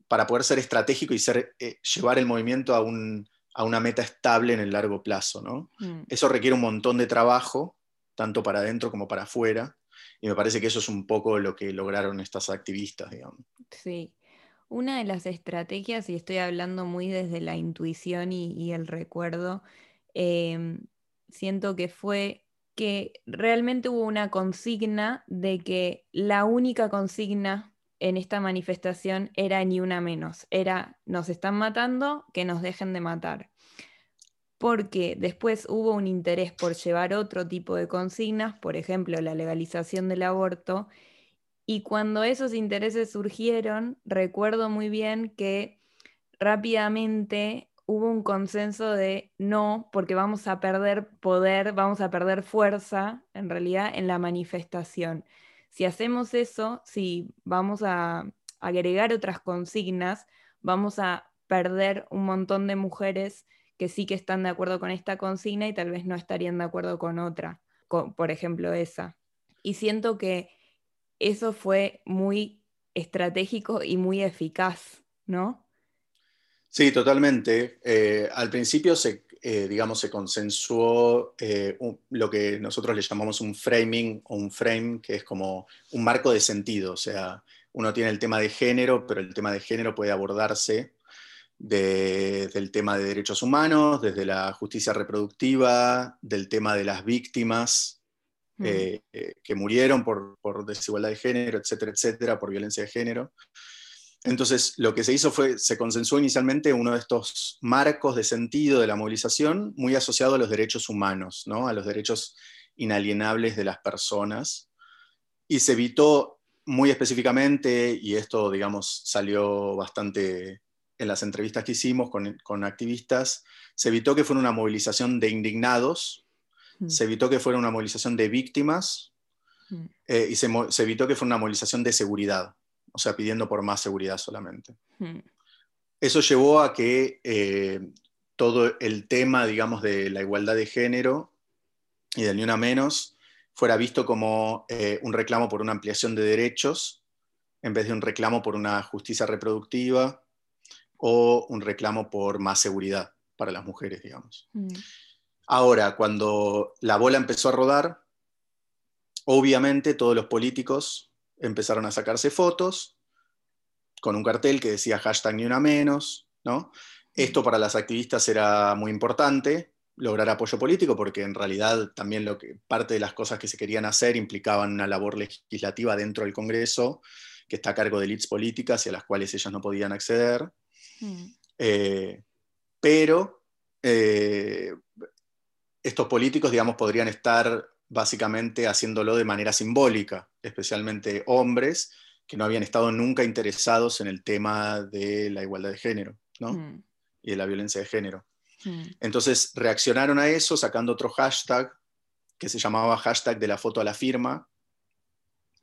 para poder ser estratégico y ser, eh, llevar el movimiento a, una meta estable en el largo plazo. ¿no? Mm. Eso requiere un montón de trabajo, tanto para adentro como para afuera, y me parece que eso es un poco lo que lograron estas activistas, digamos. Sí. Una de las estrategias, y estoy hablando muy desde la intuición y, el recuerdo, em, siento que fue que realmente hubo una consigna de que la única consigna en esta manifestación era ni una menos, era nos están matando, que nos dejen de matar. Porque después hubo un interés por llevar otro tipo de consignas, por ejemplo, la legalización del aborto, y cuando esos intereses surgieron, recuerdo muy bien que rápidamente hubo un consenso de no, porque vamos a perder poder, vamos a perder fuerza, en realidad, en la manifestación. Si hacemos eso, si vamos a agregar otras consignas, vamos a perder un montón de mujeres que sí que están de acuerdo con esta consigna y tal vez no estarían de acuerdo con otra, por ejemplo esa. Y siento que eso fue muy estratégico y muy eficaz, ¿no? Sí, totalmente. Eh, al principio se, eh, digamos, se consensuó eh, lo que nosotros le llamamos un framing o un frame, que es como un marco de sentido. O sea, uno tiene el tema de género, pero el tema de género puede abordarse del tema de derechos humanos, desde la justicia reproductiva, del tema de las víctimas mm. eh, que murieron por, por desigualdad de género, etcétera, etcétera, por violencia de género. Entonces, lo que se hizo fue, se consensuó inicialmente uno de estos marcos de sentido de la movilización muy asociado a los derechos humanos, ¿no? a los derechos inalienables de las personas, y se evitó muy específicamente, y esto, digamos, salió bastante en las entrevistas que hicimos con, activistas, se evitó que fuera una movilización de indignados, mm. se evitó que fuera una movilización de víctimas, mm. eh, y se, se evitó que fuera una movilización de seguridad o sea, pidiendo por más seguridad solamente. Hmm. Eso llevó a que eh, todo el tema, digamos, de la igualdad de género y del ni una menos fuera visto como eh, un reclamo por una ampliación de derechos en vez de un reclamo por una justicia reproductiva o un reclamo por más seguridad para las mujeres, digamos. Hmm. Ahora, cuando la bola empezó a rodar, obviamente todos los políticos empezaron a sacarse fotos con un cartel que decía hashtag ni una menos, ¿no? Esto para las activistas era muy importante, lograr apoyo político, porque en realidad también lo que, parte de las cosas que se querían hacer implicaban una labor legislativa dentro del Congreso, que está a cargo de elites políticas y a las cuales ellas no podían acceder. Mm. Eh, pero eh, estos políticos, digamos, podrían estar básicamente haciéndolo de manera simbólica, especialmente hombres que no habían estado nunca interesados en el tema de la igualdad de género mm. y de la violencia de género. Mm. Entonces reaccionaron a eso sacando otro hashtag que se llamaba hashtag de la foto a la firma,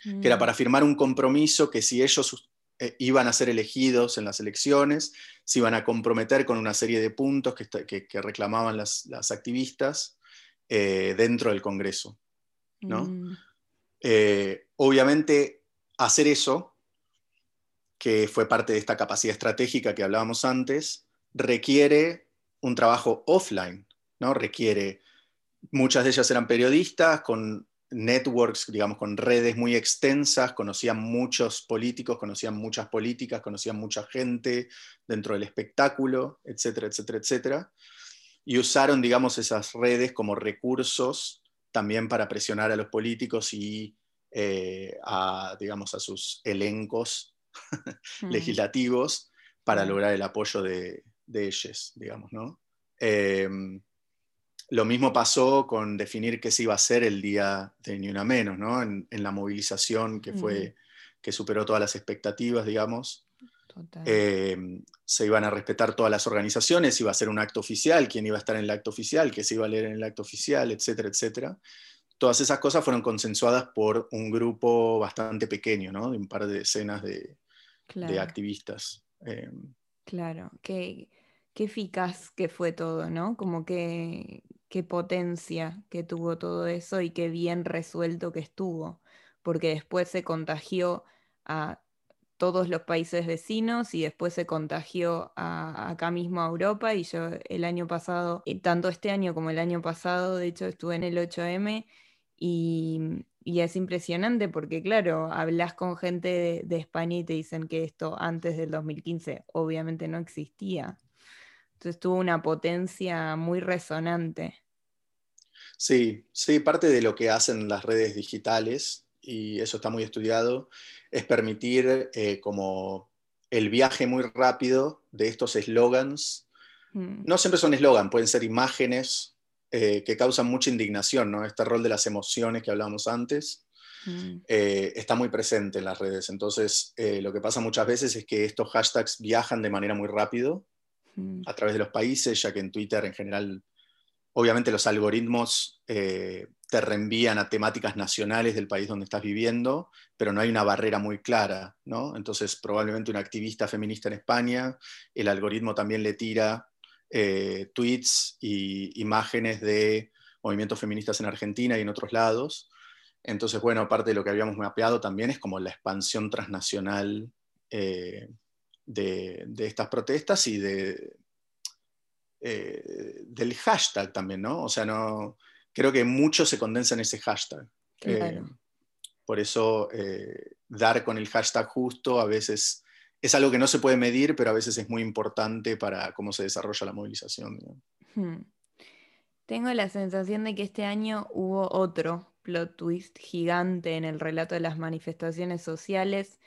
que era mm. para firmar un compromiso que si ellos eh, iban a ser elegidos en las elecciones, se iban a comprometer con una serie de puntos que, reclamaban las, las activistas eh, dentro del Congreso. ¿no? Mm. Eh, obviamente, hacer eso, que fue parte de esta capacidad estratégica que hablábamos antes, requiere un trabajo offline, ¿no? Requiere, muchas de ellas eran periodistas con networks, digamos, con redes muy extensas, conocían muchos políticos, conocían muchas políticas, conocían mucha gente dentro del espectáculo, etcétera, etcétera, etcétera. y usaron, digamos, esas redes como recursos también para presionar a los políticos y eh, a, digamos, a sus elencos mm. legislativos para lograr el apoyo de, ellos, digamos, ¿no? Em, lo mismo pasó con definir qué se iba a hacer el día de Ni Una Menos, ¿no? En, la movilización que fue, que superó todas las expectativas, digamos. Eh, se iban a respetar todas las organizaciones, iba a ser un acto oficial, quién iba a estar en el acto oficial, qué se iba a leer en el acto oficial, etcétera, etcétera. Todas esas cosas fueron consensuadas por un grupo bastante pequeño, ¿no? De un par de decenas de, activistas. Eh, claro, qué, qué, eficaz que fue todo, ¿no? Como que qué potencia que tuvo todo eso y qué bien resuelto que estuvo, porque después se contagió a todos los países vecinos y después se contagió a, acá mismo a Europa y yo el año pasado, eh, tanto este año como el año pasado, de hecho estuve en el 8M y, es impresionante porque claro, hablas con gente de, España y te dicen que esto antes del 2015 obviamente no existía. Entonces tuvo una potencia muy resonante. Sí, sí, parte de lo que hacen las redes digitales, y eso está muy estudiado, es permitir eh, como el viaje muy rápido de estos eslogans. Mm. No siempre son eslogans, pueden ser imágenes eh, que causan mucha indignación, ¿no? Este rol de las emociones que hablábamos antes mm. eh, está muy presente en las redes. Entonces, lo que pasa muchas veces es que estos hashtags viajan de manera muy rápido mm. a través de los países, ya que en Twitter en general obviamente los algoritmos eh, te reenvían a temáticas nacionales del país donde estás viviendo, pero no hay una barrera muy clara, ¿no? Entonces, probablemente una activista feminista en España, el algoritmo también le tira eh, tweets y imágenes de movimientos feministas en Argentina y en otros lados. Entonces, bueno, parte de lo que habíamos mapeado también es como la expansión transnacional eh, de, estas protestas y de, eh, del hashtag también, ¿no? O sea, no, creo que mucho se condensa en ese hashtag. Eh, por eso eh, dar con el hashtag justo a veces es algo que no se puede medir, pero a veces es muy importante para cómo se desarrolla la movilización. Hmm. Tengo la sensación de que este año hubo otro plot twist gigante en el relato de las manifestaciones sociales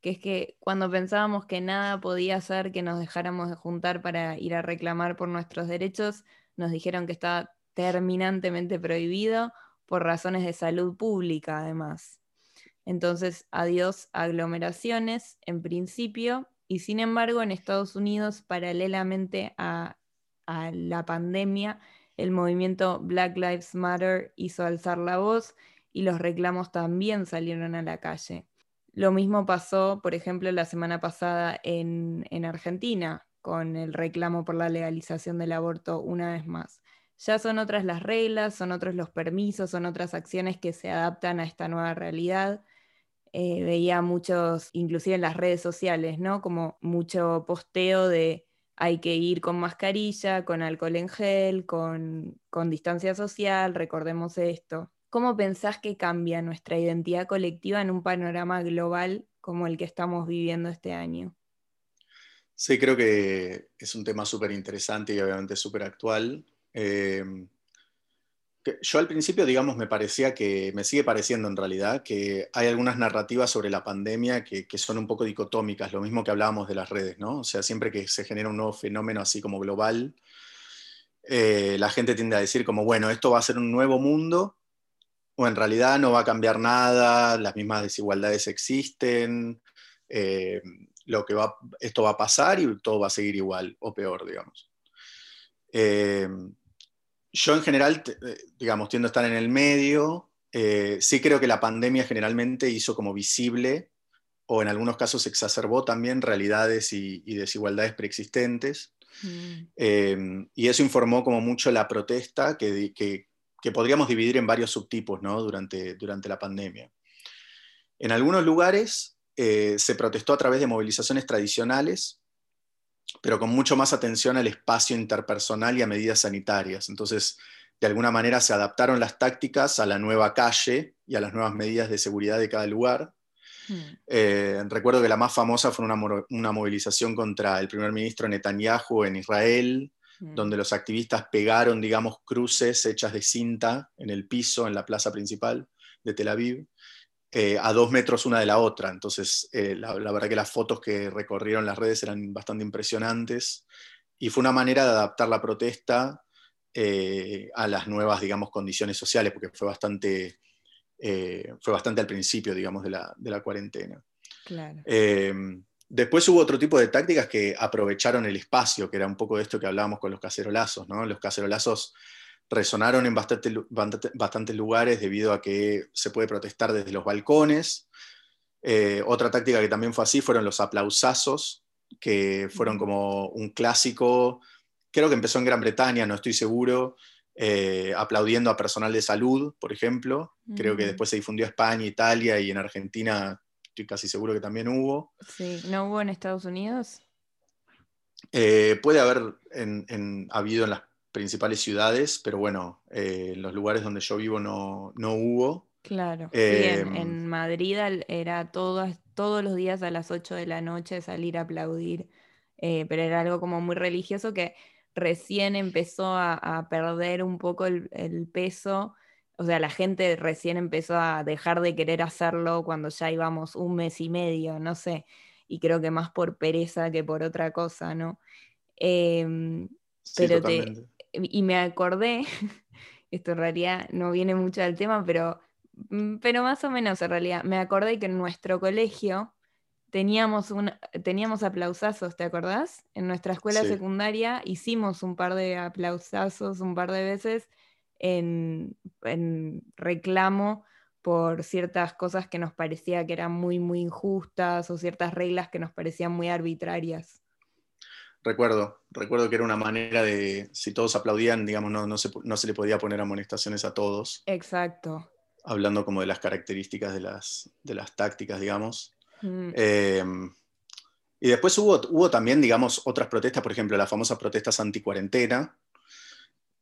que es que cuando pensábamos que nada podía hacer que nos dejáramos de juntar para ir a reclamar por nuestros derechos, nos dijeron que estaba terminantemente prohibido por razones de salud pública, además. Entonces, adiós aglomeraciones en principio, y sin embargo, en Estados Unidos, paralelamente a, a la pandemia, el movimiento Black Lives Matter hizo alzar la voz y los reclamos también salieron a la calle. Lo mismo pasó, por ejemplo, la semana pasada en, Argentina, con el reclamo por la legalización del aborto una vez más. Ya son otras las reglas, son otros los permisos, son otras acciones que se adaptan a esta nueva realidad. Eh, veía muchos, inclusive en las redes sociales, ¿no? Como mucho posteo de hay que ir con mascarilla, con alcohol en gel, con, con distancia social, recordemos esto. ¿Cómo pensás que cambia nuestra identidad colectiva en un panorama global como el que estamos viviendo este año? Sí, creo que es un tema súper interesante y obviamente súper actual. Em, yo al principio, digamos, me parecía que, me sigue pareciendo en realidad, que hay algunas narrativas sobre la pandemia que, son un poco dicotómicas, lo mismo que hablábamos de las redes, ¿no? O sea, siempre que se genera un nuevo fenómeno así como global, eh, la gente tiende a decir como, bueno, esto va a ser un nuevo mundo o en realidad no va a cambiar nada, las mismas desigualdades existen, eh, lo que va, esto va a pasar y todo va a seguir igual o peor, digamos. Eh, yo en general, eh, digamos, tiendo a estar en el medio, sí creo que la pandemia generalmente hizo como visible o en algunos casos exacerbó también realidades y, desigualdades preexistentes. Mm. y eso informó como mucho la protesta que, que, que podríamos dividir en varios subtipos ¿no? durante, durante la pandemia. En algunos lugares eh, se protestó a través de movilizaciones tradicionales, pero con mucho más atención al espacio interpersonal y a medidas sanitarias. Entonces, de alguna manera se adaptaron las tácticas a la nueva calle y a las nuevas medidas de seguridad de cada lugar. Hmm. Eh, recuerdo que la más famosa fue una, una, movilización contra el primer ministro Netanyahu en Israel, mm. donde los activistas pegaron, digamos, cruces hechas de cinta en el piso, en la plaza principal de Tel Aviv, eh, a dos metros una de la otra. Entonces, eh, la, verdad que las fotos que recorrieron las redes eran bastante impresionantes y fue una manera de adaptar la protesta eh, a las nuevas, digamos, condiciones sociales, porque fue bastante, fue bastante al principio, digamos, de la, de la cuarentena. Claro. Después hubo otro tipo de tácticas que aprovecharon el espacio, que era un poco de esto que hablábamos con los cacerolazos. ¿no? Los cacerolazos resonaron en bastantes lugares debido a que se puede protestar desde los balcones. Eh, otra táctica que también fue así fueron los aplausazos, que fueron como un clásico, creo que empezó en Gran Bretaña, no estoy seguro, eh, aplaudiendo a personal de salud, por ejemplo. Creo que después se difundió a España, Italia y en Argentina estoy casi seguro que también hubo. Sí, ¿no hubo en Estados Unidos? Eh, puede haber habido en las principales ciudades, pero bueno, eh, en los lugares donde yo vivo no, hubo. Claro, em, en, Madrid era todos los días a las 8 de la noche salir a aplaudir, eh, pero era algo como muy religioso que recién empezó a, perder un poco el, el peso o sea, la gente recién empezó a dejar de querer hacerlo cuando ya íbamos un mes y medio, no sé, y creo que más por pereza que por otra cosa, ¿no? Em, pero y me acordé, esto en realidad no viene mucho del tema, pero, mm, pero más o menos en realidad, me acordé que en nuestro colegio teníamos, un, teníamos aplausazos, ¿te acordás? En nuestra escuela secundaria hicimos un par de aplausazos un par de veces en, reclamo por ciertas cosas que nos parecía que eran muy, muy injustas o ciertas reglas que nos parecían muy arbitrarias. Recuerdo, recuerdo que era una manera de, si todos aplaudían, digamos, no, no, se, le podía poner amonestaciones a todos. Exacto. Hablando como de las características de las, de las tácticas, digamos. Mm. Em, y después hubo, hubo también, digamos, otras protestas, por ejemplo, las famosas protestas anti-cuarentena,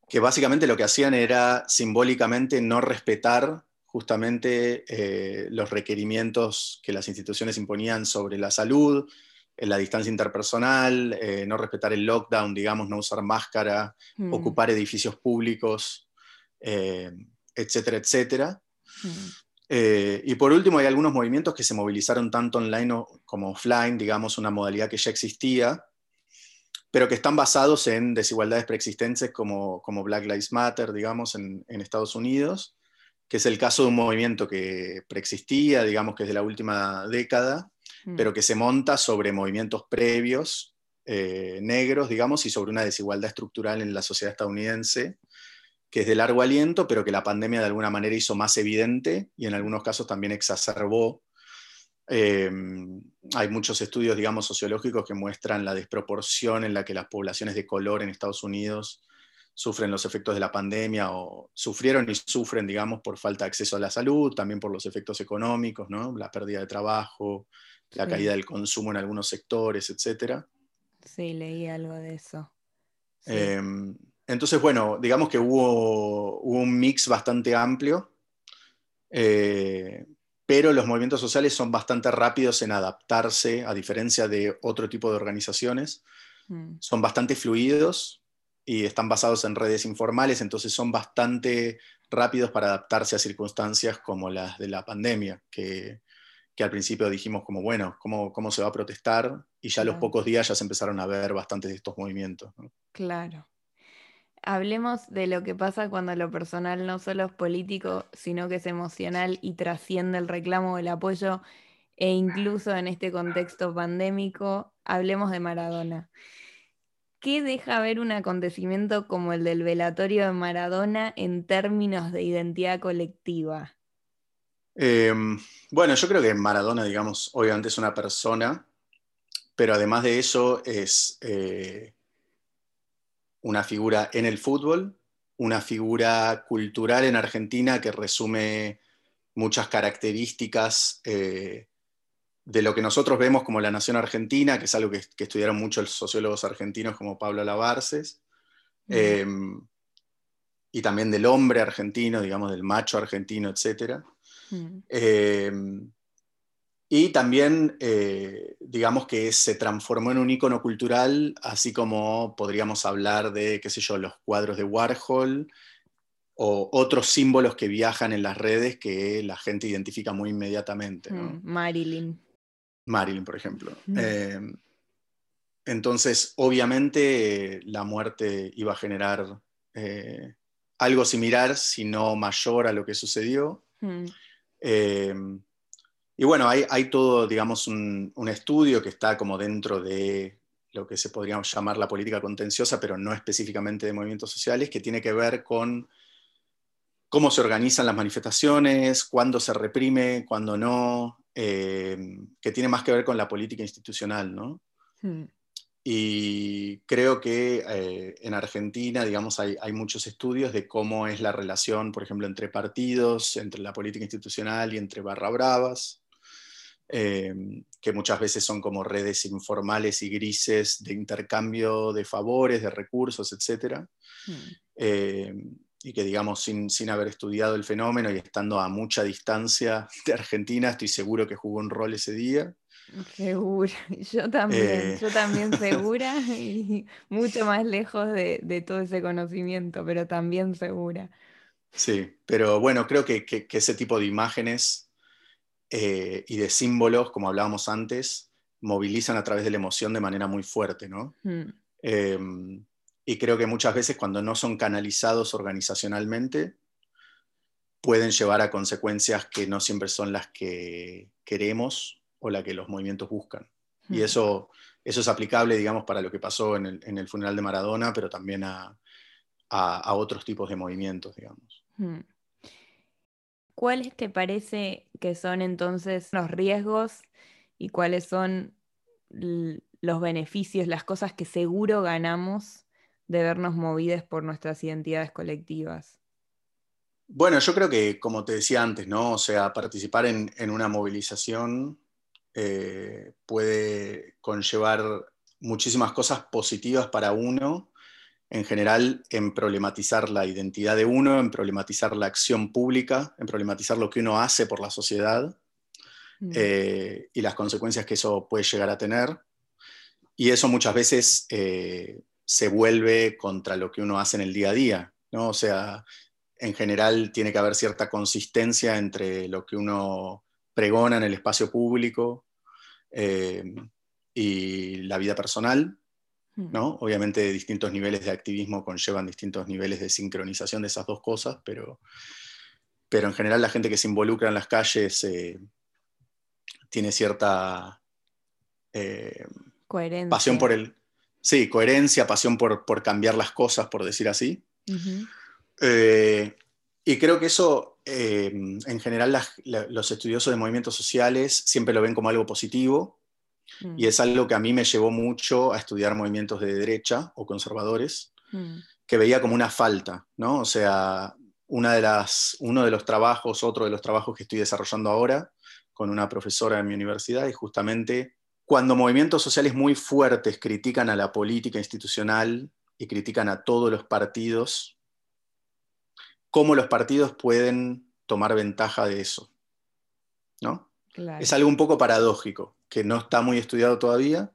que básicamente lo que hacían era simbólicamente no respetar justamente eh, los requerimientos que las instituciones imponían sobre la salud, eh, la distancia interpersonal, eh, no respetar el lockdown, digamos, no usar máscara, mm. ocupar edificios públicos, etcétera, etcétera. Mm. y por último, hay algunos movimientos que se movilizaron tanto online como offline, digamos, una modalidad que ya existía, pero que están basados en desigualdades preexistentes como, como Black Lives Matter, digamos, en, Estados Unidos, que es el caso de un movimiento que preexistía, digamos que es de la última década, mm. pero que se monta sobre movimientos previos eh, negros, digamos, y sobre una desigualdad estructural en la sociedad estadounidense, que es de largo aliento, pero que la pandemia de alguna manera hizo más evidente y en algunos casos también exacerbó Em, hay muchos estudios, digamos, sociológicos que muestran la desproporción en la que las poblaciones de color en Estados Unidos sufren los efectos de la pandemia o sufrieron y sufren, digamos, por falta de acceso a la salud, también por los efectos económicos, ¿no? la pérdida de trabajo, la caída del consumo en algunos sectores, etc. Sí, leí algo de eso. Em, entonces, bueno, digamos que hubo, un mix bastante amplio. Eh, pero los movimientos sociales son bastante rápidos en adaptarse, a diferencia de otro tipo de organizaciones. Mm. Son bastante fluidos y están basados en redes informales, entonces son bastante rápidos para adaptarse a circunstancias como las de la pandemia, que, al principio dijimos como, bueno, ¿cómo, ¿cómo, se va a protestar? Y ya a los pocos días ya se empezaron a ver bastantes de estos movimientos. Claro hablemos de lo que pasa cuando lo personal no solo es político, sino que es emocional y trasciende el reclamo o el apoyo, e incluso en este contexto pandémico, hablemos de Maradona. ¿Qué deja ver un acontecimiento como el del velatorio de Maradona en términos de identidad colectiva? Em, bueno, yo creo que Maradona, digamos, obviamente es una persona, pero además de eso es... Eh, una figura en el fútbol, una figura cultural en Argentina que resume muchas características eh, de lo que nosotros vemos como la nación argentina, que es algo que, estudiaron muchos los sociólogos argentinos como Pablo Lavarces, em, y también del hombre argentino, digamos, del macho argentino, etc. y también, eh, digamos que se transformó en un icono cultural, así como podríamos hablar de, qué sé yo, los cuadros de Warhol o otros símbolos que viajan en las redes que la gente identifica muy inmediatamente. Mm, Marilyn. Marilyn, por ejemplo. Mm. Eh, entonces, obviamente, la muerte iba a generar eh, algo similar, si no mayor a lo que sucedió. Mm. Y bueno, hay, todo, digamos, un, estudio que está como dentro de lo que se podría llamar la política contenciosa, pero no específicamente de movimientos sociales, que tiene que ver con cómo se organizan las manifestaciones, cuándo se reprime, cuándo no, eh, que tiene más que ver con la política institucional, ¿no? Hmm. Y creo que eh, en Argentina, digamos, hay, hay, muchos estudios de cómo es la relación, por ejemplo, entre partidos, entre la política institucional y entre barra bravas. Em, que muchas veces son como redes informales y grises de intercambio de favores, de recursos, etc. Hmm. Em, y que digamos, sin, sin, haber estudiado el fenómeno y estando a mucha distancia de Argentina, estoy seguro que jugó un rol ese día. Seguro, yo también, eh. yo también segura y mucho más lejos de, de, todo ese conocimiento, pero también segura. Sí, pero bueno, creo que, que, que ese tipo de imágenes eh, y de símbolos, como hablábamos antes, movilizan a través de la emoción de manera muy fuerte, ¿no? Hmm. Em, y creo que muchas veces cuando no son canalizados organizacionalmente, pueden llevar a consecuencias que no siempre son las que queremos o las que los movimientos buscan. Y hmm. eso, eso es aplicable, digamos, para lo que pasó en el, funeral de Maradona, pero también a, otros tipos de movimientos, digamos. Hmm. ¿Cuáles te parece que son entonces los riesgos y cuáles son los beneficios, las cosas que seguro ganamos de vernos movidas por nuestras identidades colectivas? Bueno, yo creo que, como te decía antes, ¿no? O sea, participar en, una movilización eh, puede conllevar muchísimas cosas positivas para uno en general en problematizar la identidad de uno, en problematizar la acción pública, en problematizar lo que uno hace por la sociedad mm. eh, y las consecuencias que eso puede llegar a tener. Y eso muchas veces eh, se vuelve contra lo que uno hace en el día a día, ¿no? O sea, en general tiene que haber cierta consistencia entre lo que uno pregona en el espacio público eh, y la vida personal. Mm. Obviamente distintos niveles de activismo conllevan distintos niveles de sincronización de esas dos cosas, pero, pero en general la gente que se involucra en las calles eh, tiene cierta eh, pasión por el... Sí, coherencia, pasión por, cambiar las cosas, por decir así. Eh, y creo que eso, en general, los estudiosos de movimientos sociales siempre lo ven como algo positivo, y mm. es algo que a mí me llevó mucho a estudiar movimientos de derecha o conservadores, mm. que veía como una falta, ¿no? O sea, una de las, uno de los trabajos, otro de los trabajos que estoy desarrollando ahora con una profesora en mi universidad, es justamente cuando movimientos sociales muy fuertes critican a la política institucional y critican a todos los partidos, cómo los partidos pueden tomar ventaja de eso, ¿no? Es algo un poco paradójico, que no está muy estudiado todavía,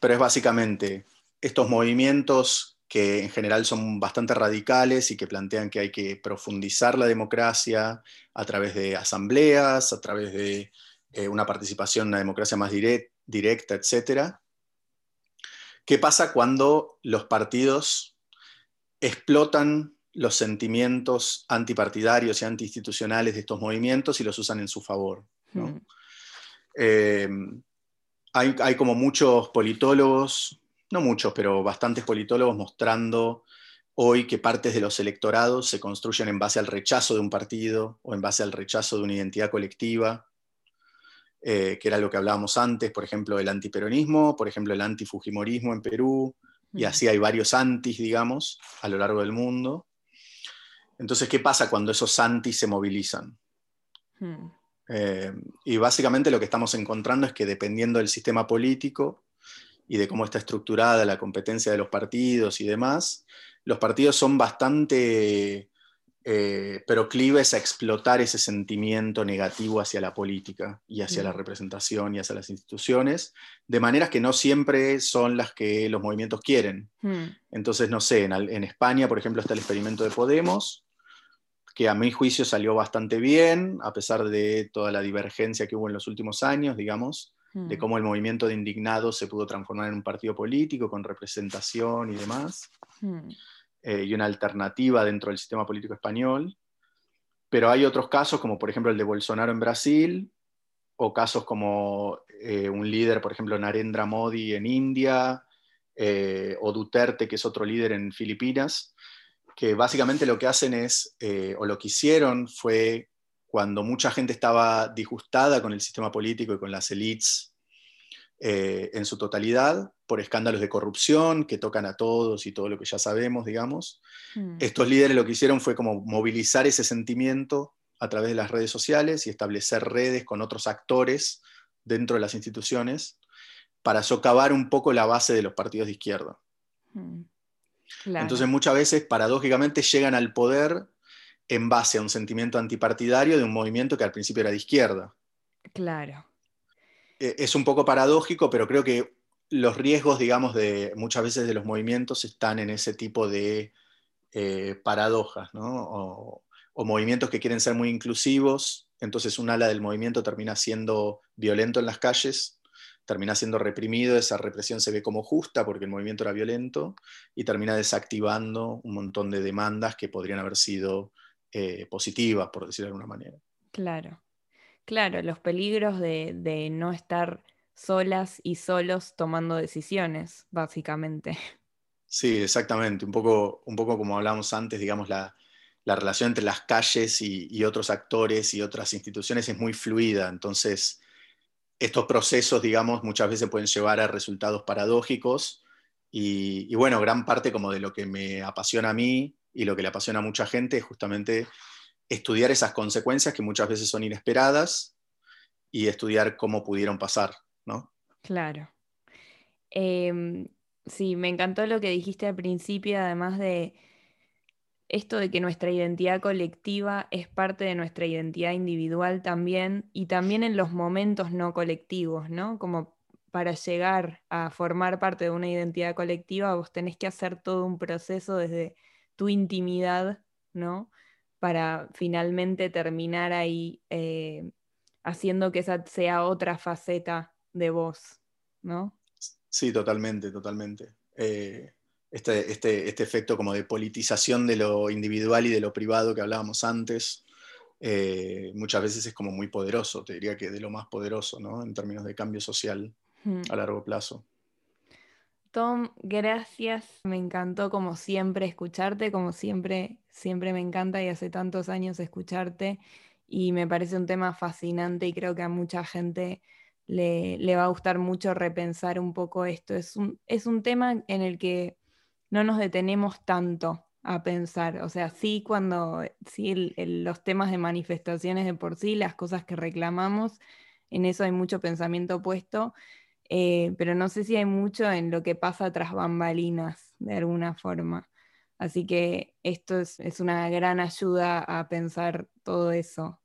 pero es básicamente estos movimientos que en general son bastante radicales y que plantean que hay que profundizar la democracia a través de asambleas, a través de eh, una participación, una democracia más directa, etc. ¿Qué pasa cuando los partidos explotan los sentimientos antipartidarios y antiinstitucionales de estos movimientos y los usan en su favor? Hmm. Eh, hay, como muchos politólogos, no muchos, pero bastantes politólogos mostrando hoy que partes de los electorados se construyen en base al rechazo de un partido o en base al rechazo de una identidad colectiva, eh, que era lo que hablábamos antes, por ejemplo, el antiperonismo, por ejemplo, el antifujimorismo en Perú, y así hay varios antis, digamos, a lo largo del mundo. Entonces, ¿qué pasa cuando esos antis se movilizan? Hmm. Eh, y básicamente lo que estamos encontrando es que dependiendo del sistema político y de cómo está estructurada la competencia de los partidos y demás, los partidos son bastante eh, pero cliva es a explotar ese sentimiento negativo hacia la política y hacia la representación y hacia las instituciones, de maneras que no siempre son las que los movimientos quieren. Hmm. Entonces, no sé, en, España, por ejemplo, está el experimento de Podemos, que a mi juicio salió bastante bien, a pesar de toda la divergencia que hubo en los últimos años, digamos, de Hmm. cómo el movimiento de indignados se pudo transformar en un partido político con representación y demás. Hmm. Eh, y una alternativa dentro del sistema político español. Pero hay otros casos, como por ejemplo el de Bolsonaro en Brasil, o casos como eh, un líder, por ejemplo, Narendra Modi en India, eh, o Duterte, que es otro líder en Filipinas, que básicamente lo que hacen es, o lo que hicieron fue, cuando mucha gente estaba disgustada con el sistema político y con las élites en su totalidad, por escándalos de corrupción que tocan a todos y todo lo que ya sabemos, digamos. Hmm. Estos líderes lo que hicieron fue como movilizar ese sentimiento a través de las redes sociales y establecer redes con otros actores dentro de las instituciones para socavar un poco la base de los partidos de izquierda. Hmm. Claro. Entonces muchas veces, paradójicamente, llegan al poder en base a un sentimiento antipartidario de un movimiento que al principio era de izquierda. Claro. Eh, Es un poco paradójico, pero creo que los riesgos, digamos, de muchas veces de los movimientos están en ese tipo de eh, paradojas, ¿no? O, o, movimientos que quieren ser muy inclusivos, entonces un ala del movimiento termina siendo violento en las calles, termina siendo reprimido, esa represión se ve como justa porque el movimiento era violento y termina desactivando un montón de demandas que podrían haber sido eh, positivas, por decirlo de alguna manera. Claro, claro, los peligros de, de no estar solas y solos tomando decisiones, básicamente. Sí, exactamente. Un poco, un poco como hablábamos antes, digamos, la, la relación entre las calles y, y, otros actores y otras instituciones es muy fluida. Entonces, estos procesos, digamos, muchas veces pueden llevar a resultados paradójicos. Y, bueno, gran parte como de lo que me apasiona a mí y lo que le apasiona a mucha gente es justamente estudiar esas consecuencias que muchas veces son inesperadas y estudiar cómo pudieron pasar, ¿no? Claro. Eh, sí, me encantó lo que dijiste al principio, además de esto de que nuestra identidad colectiva es parte de nuestra identidad individual también, y también en los momentos no colectivos, ¿no? Como para llegar a formar parte de una identidad colectiva, vos tenés que hacer todo un proceso desde tu intimidad, ¿no? Para finalmente terminar ahí eh, haciendo que esa sea otra faceta de vos, ¿no? Sí, totalmente, totalmente. Eh, este, este, este, efecto como de politización de lo individual y de lo privado que hablábamos antes, eh, muchas veces es como muy poderoso, te diría que de lo más poderoso, ¿no? En términos de cambio social Hmm. a largo plazo. Tom, gracias. Me encantó como siempre escucharte, como siempre, siempre me encanta y hace tantos años escucharte y me parece un tema fascinante y creo que a mucha gente le, le va a gustar mucho repensar un poco esto. Es un, es un tema en el que no nos detenemos tanto a pensar. O sea, sí cuando, sí el, el, los temas de manifestaciones de por sí, las cosas que reclamamos, en eso hay mucho pensamiento opuesto. Eh, pero no sé si hay mucho en lo que pasa tras bambalinas, de alguna forma. Así que esto es, es, una gran ayuda a pensar todo eso.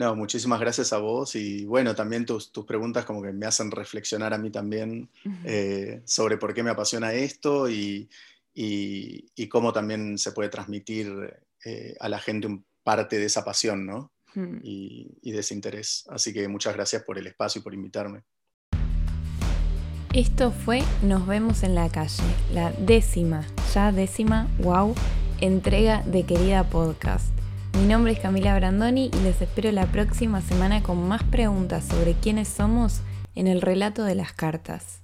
No, muchísimas gracias a vos y bueno, también tus, tus preguntas como que me hacen reflexionar a mí también eh, sobre por qué me apasiona esto y, y, y cómo también se puede transmitir eh, a la gente un parte de esa pasión, ¿no? Hmm. Y, y de ese interés. Así que muchas gracias por el espacio y por invitarme. Esto fue Nos vemos en la calle, la décima, ya décima, wow, entrega de Querida Podcast. Mi nombre es Camila Brandoni y les espero la próxima semana con más preguntas sobre quiénes somos en el relato de las cartas.